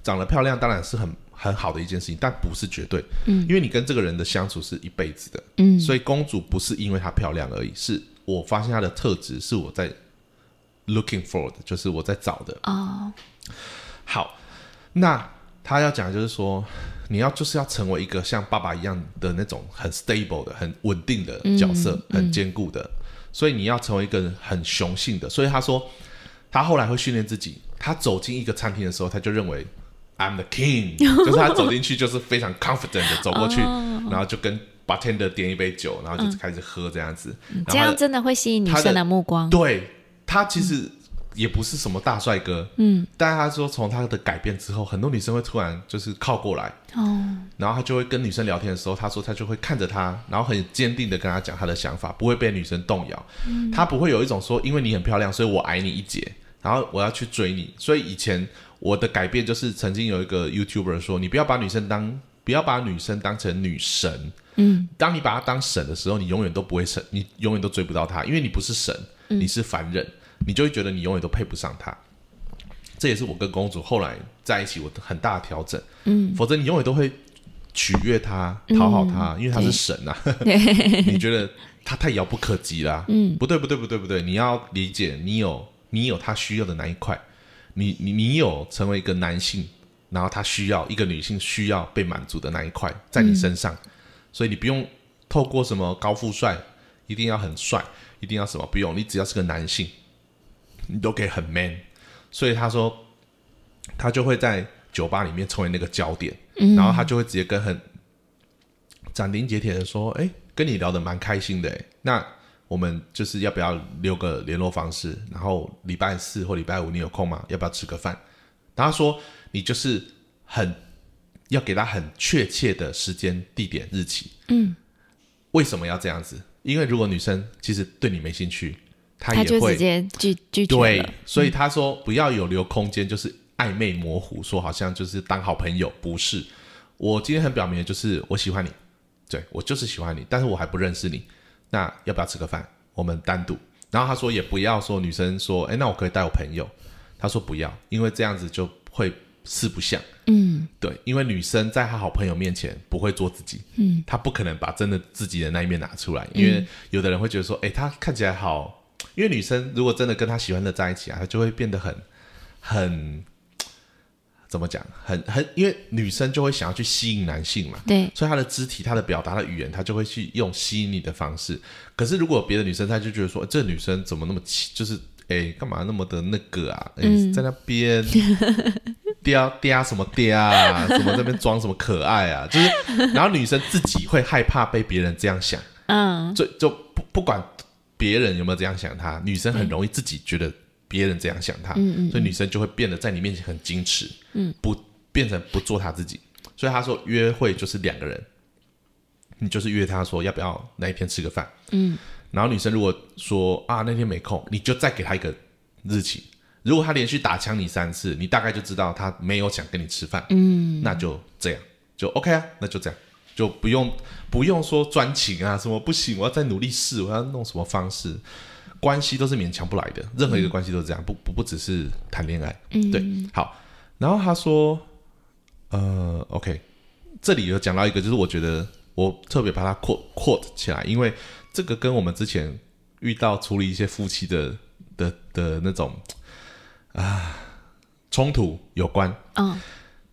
S1: 长得漂亮当然是很很好的一件事情，但不是绝对，
S2: 嗯，
S1: 因为你跟这个人的相处是一辈子的，
S2: 嗯，
S1: 所以公主不是因为她漂亮而已，是我发现她的特质是我在 looking for 的，就是我在找的。
S2: 哦，
S1: 好，那他要讲的就是说，你要就是要成为一个像爸爸一样的那种很 stable 的、很稳定的角色，很坚固的，所以你要成为一个很雄性的。所以他说，他后来会训练自己，他走进一个餐厅的时候，他就认为 I'm the king，就是他走进去就是非常 confident 的走过去，然后就跟 bartender 点一杯酒，然后就开始喝这样子，
S2: 这样真的会吸引女生的目光。
S1: 对他其实也不是什么大帅哥，
S2: 嗯，
S1: 但是他说从他的改变之后，很多女生会突然就是靠过来，
S2: 哦，
S1: 然后他就会跟女生聊天的时候，他说他就会看着她，然后很坚定的跟她讲他的想法，不会被女生动摇。他不会有一种说因为你很漂亮，所以我矮你一截，然后我要去追你。所以以前我的改变就是曾经有一个 YouTuber 说，你不要把女生当不要把女生当成女神，
S2: 嗯，
S1: 当你把她当神的时候，你永远都不会神，你永远都追不到她，因为你不是神，你是凡人，你就会觉得你永远都配不上她。这也是我跟公主后来在一起我很大的调整，
S2: 嗯，
S1: 否则你永远都会取悦她、讨好她，因为她是神呐、你觉得她太遥不可及啦、
S2: 嗯，
S1: 不对，不对，不对，不对，你要理解，你有你有她需要的那一块，你你你有成为一个男性，然后他需要一个女性需要被满足的那一块在你身上，所以你不用透过什么高富帅，一定要很帅，一定要什么，不用，你只要是个男性，你都可以很 man。所以他说，他就会在酒吧里面成为那个焦点，然后他就会直接跟很斩钉截铁的说：“哎，跟你聊得蛮开心的，哎，那我们就是要不要留个联络方式？然后礼拜四或礼拜五你有空吗？要不要吃个饭？”他说：“你就是很要给他很确切的时间、地点、日期。
S2: 嗯，
S1: 为什么要这样子？因为如果女生其实对你没兴趣，她也会
S2: 直接拒拒绝
S1: 对，，所以他说不要有留空间，就是暧昧模糊，说好像就是当好朋友，不是。我今天很表明的就是我喜欢你，对我就是喜欢你，但是我还不认识你，那要不要吃个饭？我们单独。然后他说也不要说女生说，哎，那我可以带我朋友。他说不要，因为这样子就会四不像。
S2: 嗯
S1: 对，因为女生在她好朋友面前不会做自己，
S2: 嗯，
S1: 她不可能把真的自己的那一面拿出来，因为有的人会觉得说，哎、她看起来好，因为女生如果真的跟她喜欢的在一起啊，她就会变得很很怎么讲，很很，因为女生就会想要去吸引男性嘛，
S2: 对，
S1: 所以她的肢体、她的表达的语言，她就会去用吸引你的方式。可是如果别的女生，她就觉得说，这女生怎么那么气，就是哎，干嘛那么的那个啊？哎，在那边 嗲嗲什么嗲啊？什么这边装什么可爱啊？就是，然后女生自己会害怕被别人这样想，
S2: 嗯
S1: 就就不不管别人有没有这样想她，女生很容易自己觉得别人这样想他，
S2: 嗯嗯
S1: 所以女生就会变得在你面前很矜持，
S2: 嗯，
S1: 不变成不做她自己。所以他说约会就是两个人，你就是约他说要不要那一天吃个饭，
S2: 嗯。
S1: 然后女生如果说啊那天没空，你就再给她一个日期。如果她连续打枪你三次，你大概就知道她没有想跟你吃饭，
S2: 嗯。
S1: 那就这样，就 OK 啊，那就这样，就不用不用说专情啊，什么不行，我要再努力试，我要弄什么方式，关系都是勉强不来的，任何一个关系都是这样，不不不只是谈恋爱，
S2: 嗯，
S1: 对，好，然后他说，呃，OK，这里有讲到一个，就是我觉得我特别把它 quote quote 起来，因为这个跟我们之前遇到处理一些夫妻的的的那种啊冲突有关。
S2: 嗯。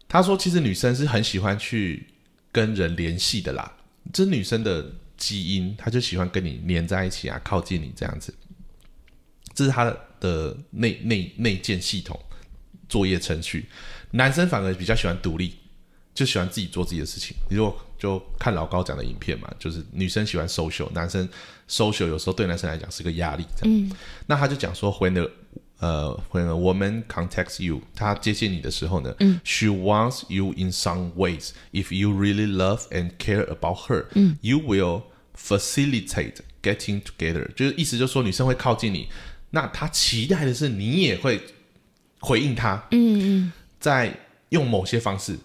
S1: 他说，其实女生是很喜欢去跟人联系的啦，这是女生的基因，她就喜欢跟你黏在一起啊，靠近你这样子，这是他的内内内建系统作业程序。男生反而比较喜欢独立，就喜欢自己做自己的事情。你如果就看老高讲的影片嘛，就是女生喜欢 social，男生 social 有时候对男生来讲是个压力。这样，
S2: 嗯
S1: 那他就讲说，when the 呃，when a woman contacts you，她接近你的时候呢、s h e wants you in some ways. If you really love and care about her，嗯、you will facilitate getting together。就是意思就是说，女生会靠近你，那他期待的是你也会回应他，
S2: 嗯嗯
S1: 在用某些方式。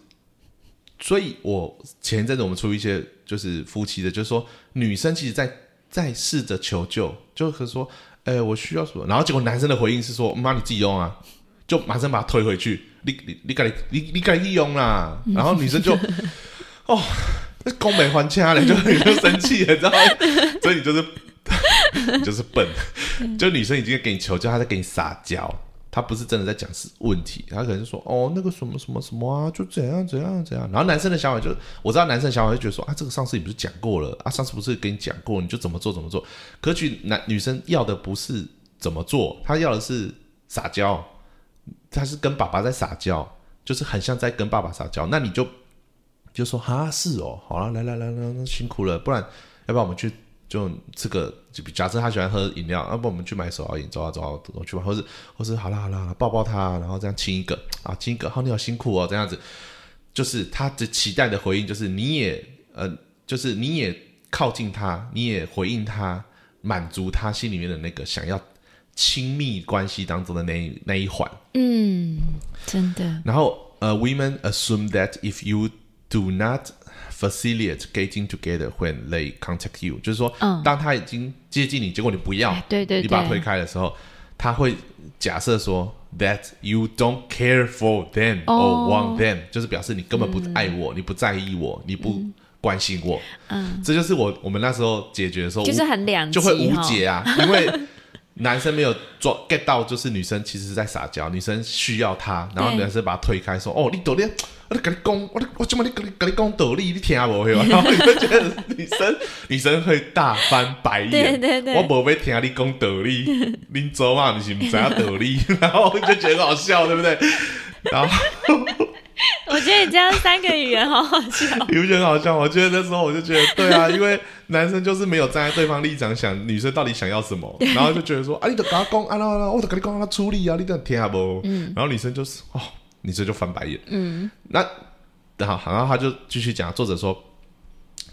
S1: 所以我前一阵子我们出一些就是夫妻的，就是说女生其实在在试着求救，就是说，哎、我需要什么，然后结果男生的回应是说，妈你自己用啊，就马上把他推回去，你你你赶紧你你赶紧用啦，然后女生就哦，那宫美还掐了，就你就生气了，你知道吗？所以你就是你就是笨，就女生已经给你求救，她在给你撒娇。她不是真的在讲是问题，她可能就说哦那个什么什么什么啊，就怎样怎样怎样。然后男生的想法就，我知道男生的想法就觉得说啊，这个上次你不是讲过了啊，上次不是跟你讲过，你就怎么做怎么做。可取男女生要的不是怎么做，她要的是撒娇，她是跟爸爸在撒娇，就是很像在跟爸爸撒娇。那你就就说哈是哦，好了，来来来来，那辛苦了，不然要不然我们去就这个就比假设他喜欢喝饮料，要、不我们去买手摇饮，走啊走啊，我去吧，或是或是好啦好啦，好啦抱抱他，然后这样亲一个啊，亲一个，好，你好辛苦哦，这样子，就是他的期待的回应，就是你也呃，就是你也靠近他，你也回应他，满足他心里面的那个想要亲密关系当中的那一那一环。
S2: 嗯，真的，
S1: 然后呃，women assume that if you do not facilitate getting together when they contact you，就是说，
S2: 嗯。
S1: 当他已经接近你，结果你不要，
S2: 哎对对
S1: 你把他推，开的时候，他会假设说 that you don't care for them
S2: 哦。
S1: or want them，、就是表示你根本不爱我，你不在意我，你不关心我。
S2: 嗯，
S1: 这就是我我们那时候解决的时候，
S2: 就是很两极
S1: 就会无解啊，因为男生没有做 get 到，就是女生其实是在撒娇，女生需要他，然后男生把他推开，说：“哦，你道理，我跟你讲，我我怎么你跟你跟你讲道理，你听无有？” 然后你就觉得女生女生会大翻白眼，
S2: 对对对
S1: 我无要听你讲道理，恁做嘛你是不知道道理，然后就觉得很好笑，对不对？然后
S2: 我觉得你这样三个语言好好笑。
S1: 你不觉得很好笑吗？我觉得那时候我就觉得，对啊，因为男生就是没有站在对方立场想女生到底想要什么，然后就觉得说啊，你得跟他讲啊，那那我得跟你讲他出力啊，你等听下不？嗯，然后女生就是哦，女生就翻白眼，
S2: 嗯，
S1: 那然后然后他就继续讲，作者说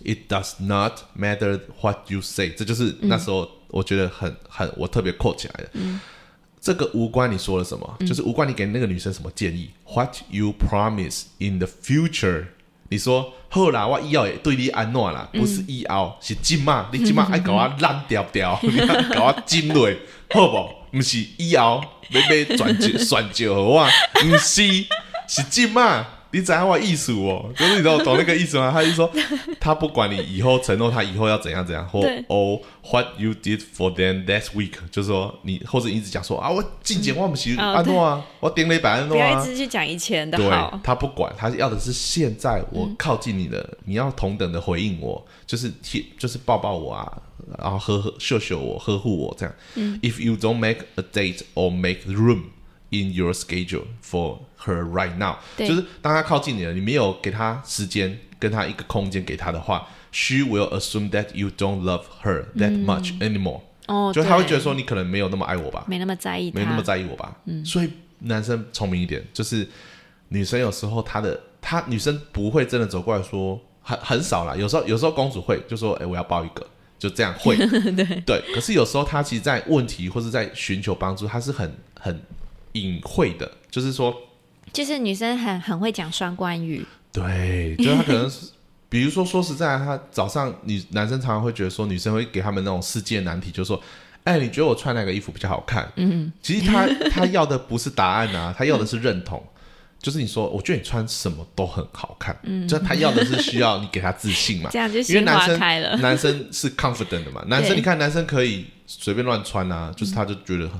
S1: ，It does not matter what you say，这就是那时候我觉得很很我特别扣起来的。这个无关你说了什么，就是无关你给那个女生什么建议。What you promise in the future，你说后啦，我以后会对你安怎啦，不是以后，是今嘛，你今嘛爱搞我烂掉掉，你爱搞我金锐，好不？不是以后要要转借 转就好我，不是是今嘛。你怎样玩艺术哦，就是你懂懂那个意思吗？他就说，他不管你以后承诺他以后要怎样怎样，或
S2: 对。
S1: 哦，what you did for them that week，就是说你或者你一直讲说啊，我进前我不是
S2: 哦
S1: 安诺啊，我顶了一百安
S2: 不要一
S1: 诺啊，
S2: 直去讲以前的
S1: 对，他不管，他要的是现在我靠近你了，你要同等的回应我，就是贴就是抱抱我啊，然后呵呵秀秀我，呵护我这样。If you don't make a date or make room in your schedule for her right now，就是当他靠近你了，你没有给他时间，跟他一个空间给他的话，she will assume that you don't love her that much anymore，、
S2: 哦，
S1: 就他会觉得说你可能没有那么爱我吧，
S2: 没那么在意，
S1: 没那么在意我吧。嗯，所以男生聪明一点，就是女生有时候她的她女生不会真的走过来说，很很少啦。有时候有时候公主会就说，哎、我要抱一个，就这样会。对。对，可是有时候她其实，在问题或是在寻求帮助，她是很很隐晦的，就是说，
S2: 就是女生很很会讲双关语，
S1: 对，就是她可能是。比如说，说实在，她早上女男生常常会觉得说，女生会给他们那种世界难题，就说，哎，你觉得我穿哪个衣服比较好看？嗯，其实他他要的不是答案啊，他要的是认同。就是你说，我觉得你穿什么都很好看，嗯，就他要的是需要你给他自信嘛，
S2: 这样就
S1: 因为男生
S2: 开了。
S1: 男生是 confident 的嘛，男生你看男生可以随便乱穿啊，就是他就觉得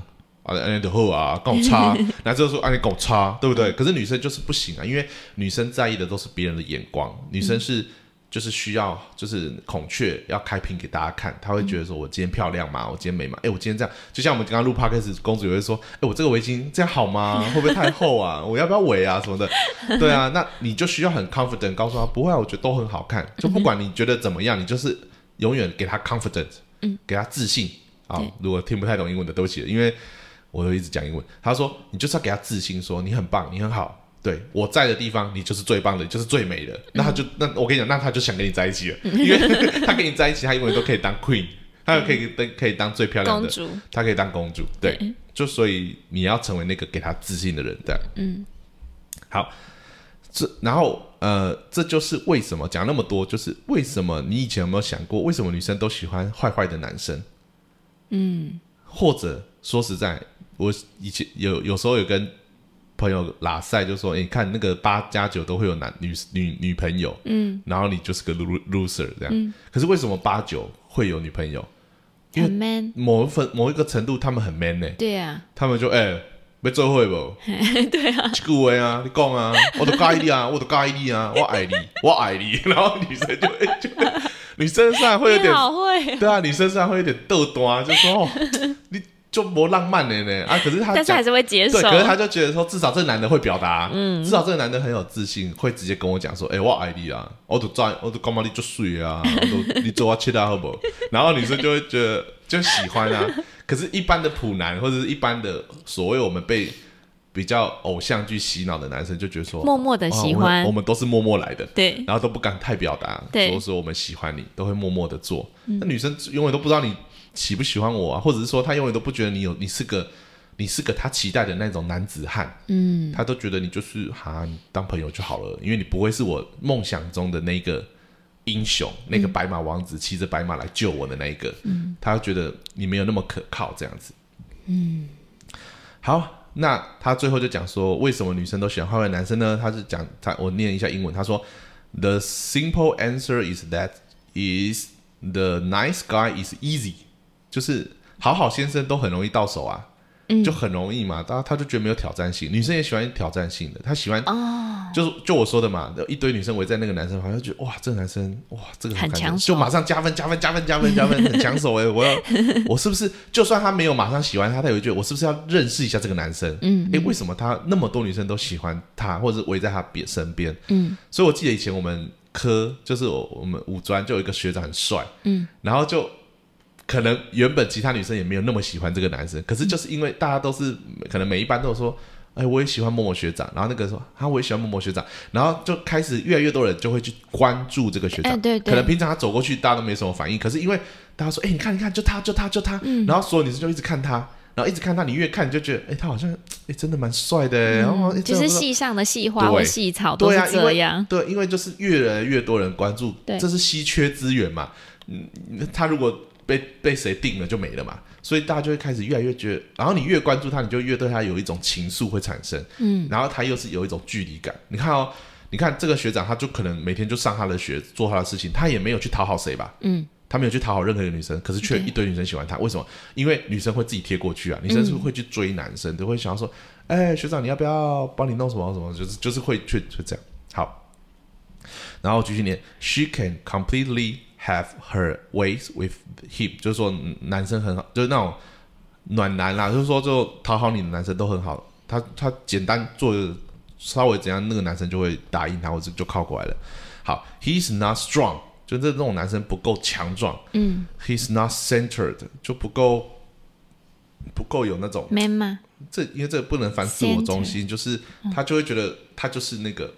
S1: 啊，安的后啊，跟我差，男生就说啊，你跟我差，对不对？可是女生就是不行啊，因为女生在意的都是别人的眼光，女生是。就是需要，就是孔雀要开屏给大家看，她会觉得说，我今天漂亮吗？我今天美吗？哎，我今天这样，就像我们刚刚录 podcast，公主也会说，哎，我这个围巾这样好吗？会不会太厚啊？我要不要围啊？什么的？对啊，那你就需要很 confident 告诉他，不会啊，我觉得都很好看，就不管你觉得怎么样，你就是永远给他 confident，嗯，给他自信。
S2: 啊，
S1: 如果听不太懂英文的，对不起，因为我就一直讲英文。他说，你就是要给他自信，说你很棒，你很好。对我在的地方，你就是最棒的，就是最美的。那他就那我跟你讲，那他就想跟你在一起了，因为他跟你在一起，他永远都可以当 queen，他可以当可以当最漂亮的，
S2: 公主，
S1: 他可以当公主，对，就所以你要成为那个给他自信的人，这样，嗯，好，这然后呃，这就是为什么讲那么多，就是为什么你以前有没有想过，为什么女生都喜欢坏坏的男生？嗯，或者说实在，我以前有有时候有跟朋友拉塞，就说，哎你看那个八加九都会有男女女女朋友，嗯，然后你就是个 lo- loser 这样，可是为什么八九会有女朋友？因为
S2: 很 man，
S1: 某一份某一个程度，他们很 man 呢、
S2: 对啊，
S1: 他们就哎、要做会不？
S2: 对啊，
S1: 这句话啊，你讲啊，我都介意你啊，我都介意你啊，我爱你，我爱你，然后女生就会就会女生虽然会有
S2: 你
S1: 点，
S2: 好会，
S1: 对啊，女生虽然会有点逗端，就说哦，你就不浪漫的呢。啊，可是他讲
S2: 但是还是会接受。
S1: 对，。可是他就觉得说，至少这个男的会表达，嗯，至少这个男的很有自信，会直接跟我讲说，哎、我爱你啊，我都在，我都干嘛你就睡啊，你做我其他好不好？然后女生就会觉得，就喜欢啊。可是，一般的普男或者是一般的所谓我们被比较偶像剧洗脑的男生，就觉得说
S2: 默默的喜
S1: 哦我们
S2: 欢
S1: 我，们都是默默来的，
S2: 对，
S1: 然后都不敢太表达，
S2: 对。
S1: 说说我们喜欢你，都会默默的做。那女生永远都不知道你喜不喜欢我啊，或者是说他永远都不觉得你有你是个你是个他期待的那种男子汉，嗯，他都觉得你就是哈，你当朋友就好了，因为你不会是我梦想中的那个英雄，那个白马王子骑着白马来救我的那一个，嗯，他觉得你没有那么可靠，这样子，嗯，好。那他最后就讲说，为什么女生都喜欢坏坏男生呢？他是讲他我念一下英文，他说：“The simple answer is that is the nice guy is easy，就是好好先生都很容易到手啊，就很容易嘛，他他就觉得没有挑战性，女生也喜欢挑战性的，她喜欢
S2: 哦，
S1: 就是就我说的嘛，一堆女生围在那个男生旁边，就觉得哇，这个男生哇，这个
S2: 很抢手
S1: 就马上加分加分加分加分加分，很抢手哎！我要我是不是就算他没有马上喜欢他，他也会觉得我是不是要认识一下这个男生？嗯，哎，为什么他那么多女生都喜欢他，或者是围在他边身边？嗯，所以我记得以前我们科就是我我们五专就有一个学长很帅，嗯，然后就。可能原本其他女生也没有那么喜欢这个男生，可是就是因为大家都是可能每一班都有说，哎，我也喜欢默默学长，然后那个说啊，我也喜欢默默学长，然后就开始越来越多人就会去关注这个学长。
S2: 哎对对。
S1: 可能平常他走过去大家都没什么反应，可是因为大家说，哎，你看你看，就他就他就他，然后所有女生就一直看他，然后一直看他，你越看你就觉得，哎，他好像哎真的蛮帅的，然后哎
S2: 就是戏上的戏花
S1: 对。
S2: 或戏草都这样，
S1: 对，因为就是越来越多人关注，
S2: 对。
S1: 这是稀缺资源嘛。嗯，他如果被被谁定了就没了嘛，所以大家就会开始越来越觉得，然后你越关注他，你就越对他有一种情愫会产生，嗯，然后他又是有一种距离感。你看哦，你看这个学长，他就可能每天就上他的学，做他的事情，他也没有去讨好谁吧，
S2: 嗯，
S1: 他没有去讨好任何一个女生，可是却一堆女生喜欢他，为什么？因为女生会自己贴过去啊，女生是不是会去追男生，都会想要说，哎，学长你要不要帮你弄什么什么，就是就是会去就这样。好，然后继续念，She can completely have her ways with him，就是说男生很好，就是那种暖男啦，就是说就讨好你的男生都很好，他他简单做稍微怎样，那个男生就会答应他，或者就靠过来了。好，He's not strong，就是这种男生不够强壮。嗯，He's not centered，就不够不够有那种
S2: man 吗？
S1: 这因为这个不能反自我中心，就是他就会觉得他就是那个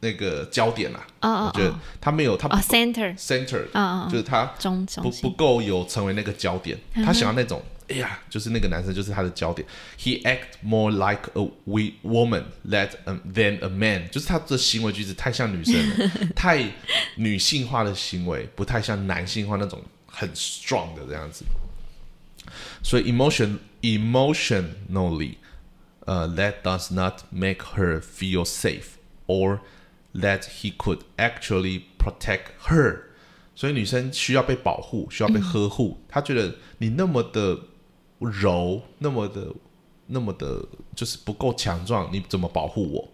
S1: 那个焦点啦。
S2: 哦哦
S1: 我觉得
S2: 哦
S1: 他没有他不
S2: 哦
S1: ，center，center，
S2: 哦哦
S1: 就是他
S2: 中
S1: 不不，够有成为那个焦点，
S2: 嗯
S1: 他想要那种，哎呀，就是那个男生就是他的焦点。He act more like a we woman that um, than a man，就是他的行为举止太像女生了，太女性化的行为，不太像男性化那种很 strong 的这样子。所以 emotion emotionally，呃、t h a t does not make her feel safe or that he could actually protect her。所以女生需要被保护，需要被呵护。她觉得你那么的柔，那么的那么的，就是不够强壮，你怎么保护我？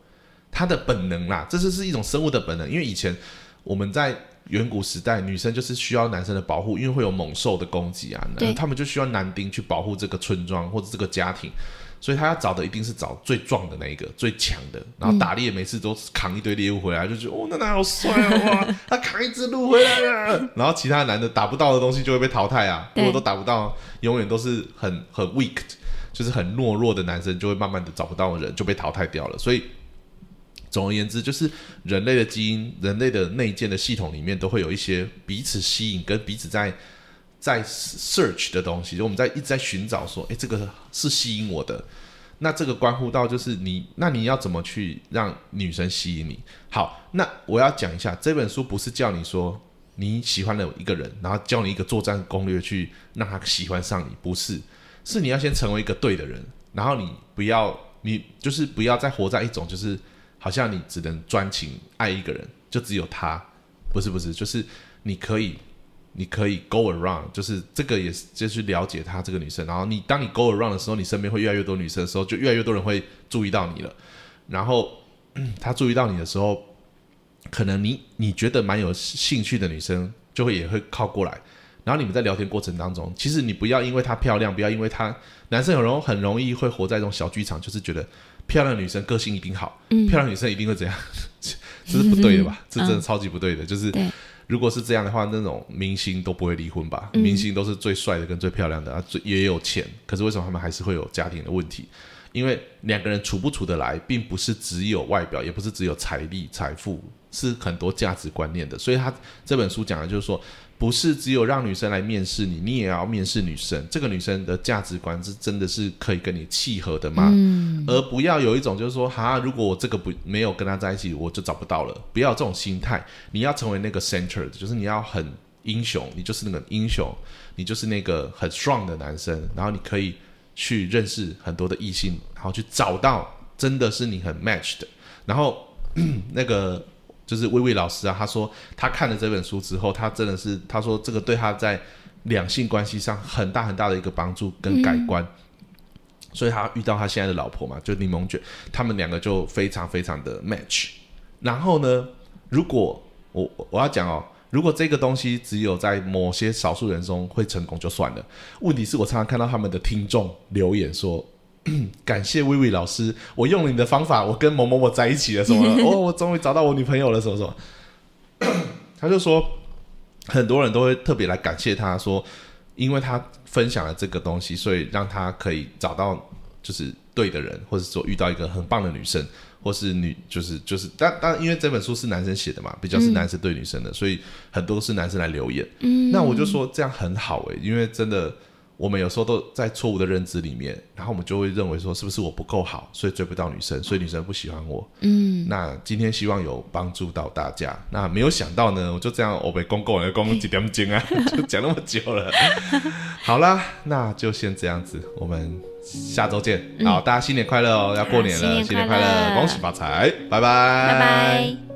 S1: 她的本能啦，这是是一种生物的本能。因为以前我们在远古时代，女生就是需要男生的保护，因为会有猛兽的攻击啊，
S2: 对
S1: 他们就需要男丁去保护这个村庄或者这个家庭。所以他要找的一定是找最壮的那一个，最强的。然后打猎每次都扛一堆猎物回来，就觉得哦，那男好帅哦，哇，他扛一只鹿回来了。然后其他男的打不到的东西就会被淘汰啊，如果都打不到，永远都是很很 weak，就是很懦弱的男生，就会慢慢的找不到人，就被淘汰掉了。所以总而言之，就是人类的基因、人类的内建的系统里面，都会有一些彼此吸引跟彼此在在 search 的东西，就我们在一直在寻找说，诶，这个是吸引我的。那这个关乎到就是你，那你要怎么去让女生吸引你？好，那我要讲一下，这本书不是叫你说你喜欢了一个人，然后教你一个作战攻略去让他喜欢上你，不是，是你要先成为一个对的人，然后你不要，你就是不要再活在一种就是好像你只能专情爱一个人，就只有他，不是不是，就是你可以。你可以 go around，就是这个也是就是了解她这个女生，然后你当你 go around 的时候，你身边会越来越多女生的时候，就越来越多人会注意到你了。然后嗯 他注意到你的时候，可能你你觉得蛮有兴趣的女生，就会也会靠过来。然后你们在聊天过程当中，其实你不要因为她漂亮，不要因为她男生很容很容易会活在这种小剧场，就是觉得漂亮的女生个性一定好，漂亮女生一定会怎样，这是不对的吧？这真的超级不对的，就是
S2: 对
S1: 如果是这样的话，那种明星都不会离婚吧？明星都是最帅的跟最漂亮的，啊，最也有钱，可是为什么他们还是会有家庭的问题？因为两个人处不处得来，并不是只有外表，也不是只有财力、财富，是很多价值观念的。所以他这本书讲的就是说，不是只有让女生来面试你，你也要面试女生。这个女生的价值观是真的是可以跟你契合的吗？而不要有一种就是说，哈，如果我这个不没有跟她在一起，我就找不到了。不要这种心态，你要成为那个 center，就是你要很英雄，你就是那个英雄，你就是那个很 strong 的男生，然后你可以。去认识很多的异性，然后去找到真的是你很 match 的。然后 那个就是薇薇老师啊，他说他看了这本书之后，他真的是他说这个对他在两性关系上很大很大的一个帮助跟改观。所以他遇到他现在的老婆嘛，就柠檬卷，他们两个就非常非常的 match。然后呢，如果我我要讲哦。如果这个东西只有在某些少数人中会成功就算了，问题是我常常看到他们的听众留言说：“ 感谢薇薇老师，我用了你的方法，我跟某某某在一起了，什么？哦，我终于找到我女朋友了，什么什么？” 他就说，很多人都会特别来感谢他，说，因为他分享了这个东西，所以让他可以找到就是对的人，或者说遇到一个很棒的女生。或是女就是就是，但但因为这本书是男生写的嘛，比较是男生对女生的，所以很多是男生来留言。嗯，那我就说这样很好诶，因为真的我们有时候都在错误的认知里面，然后我们就会认为说是不是我不够好，所以追不到女生，所以女生不喜欢我。嗯，那今天希望有帮助到大家。那没有想到呢，我就这样我被公公来公几点钟啊，就讲那么久了。好啦，那就先这样子，我们。下周见，好，大家新年快乐哦！要过年了，新年快乐，恭喜发财，拜拜，
S2: 拜拜。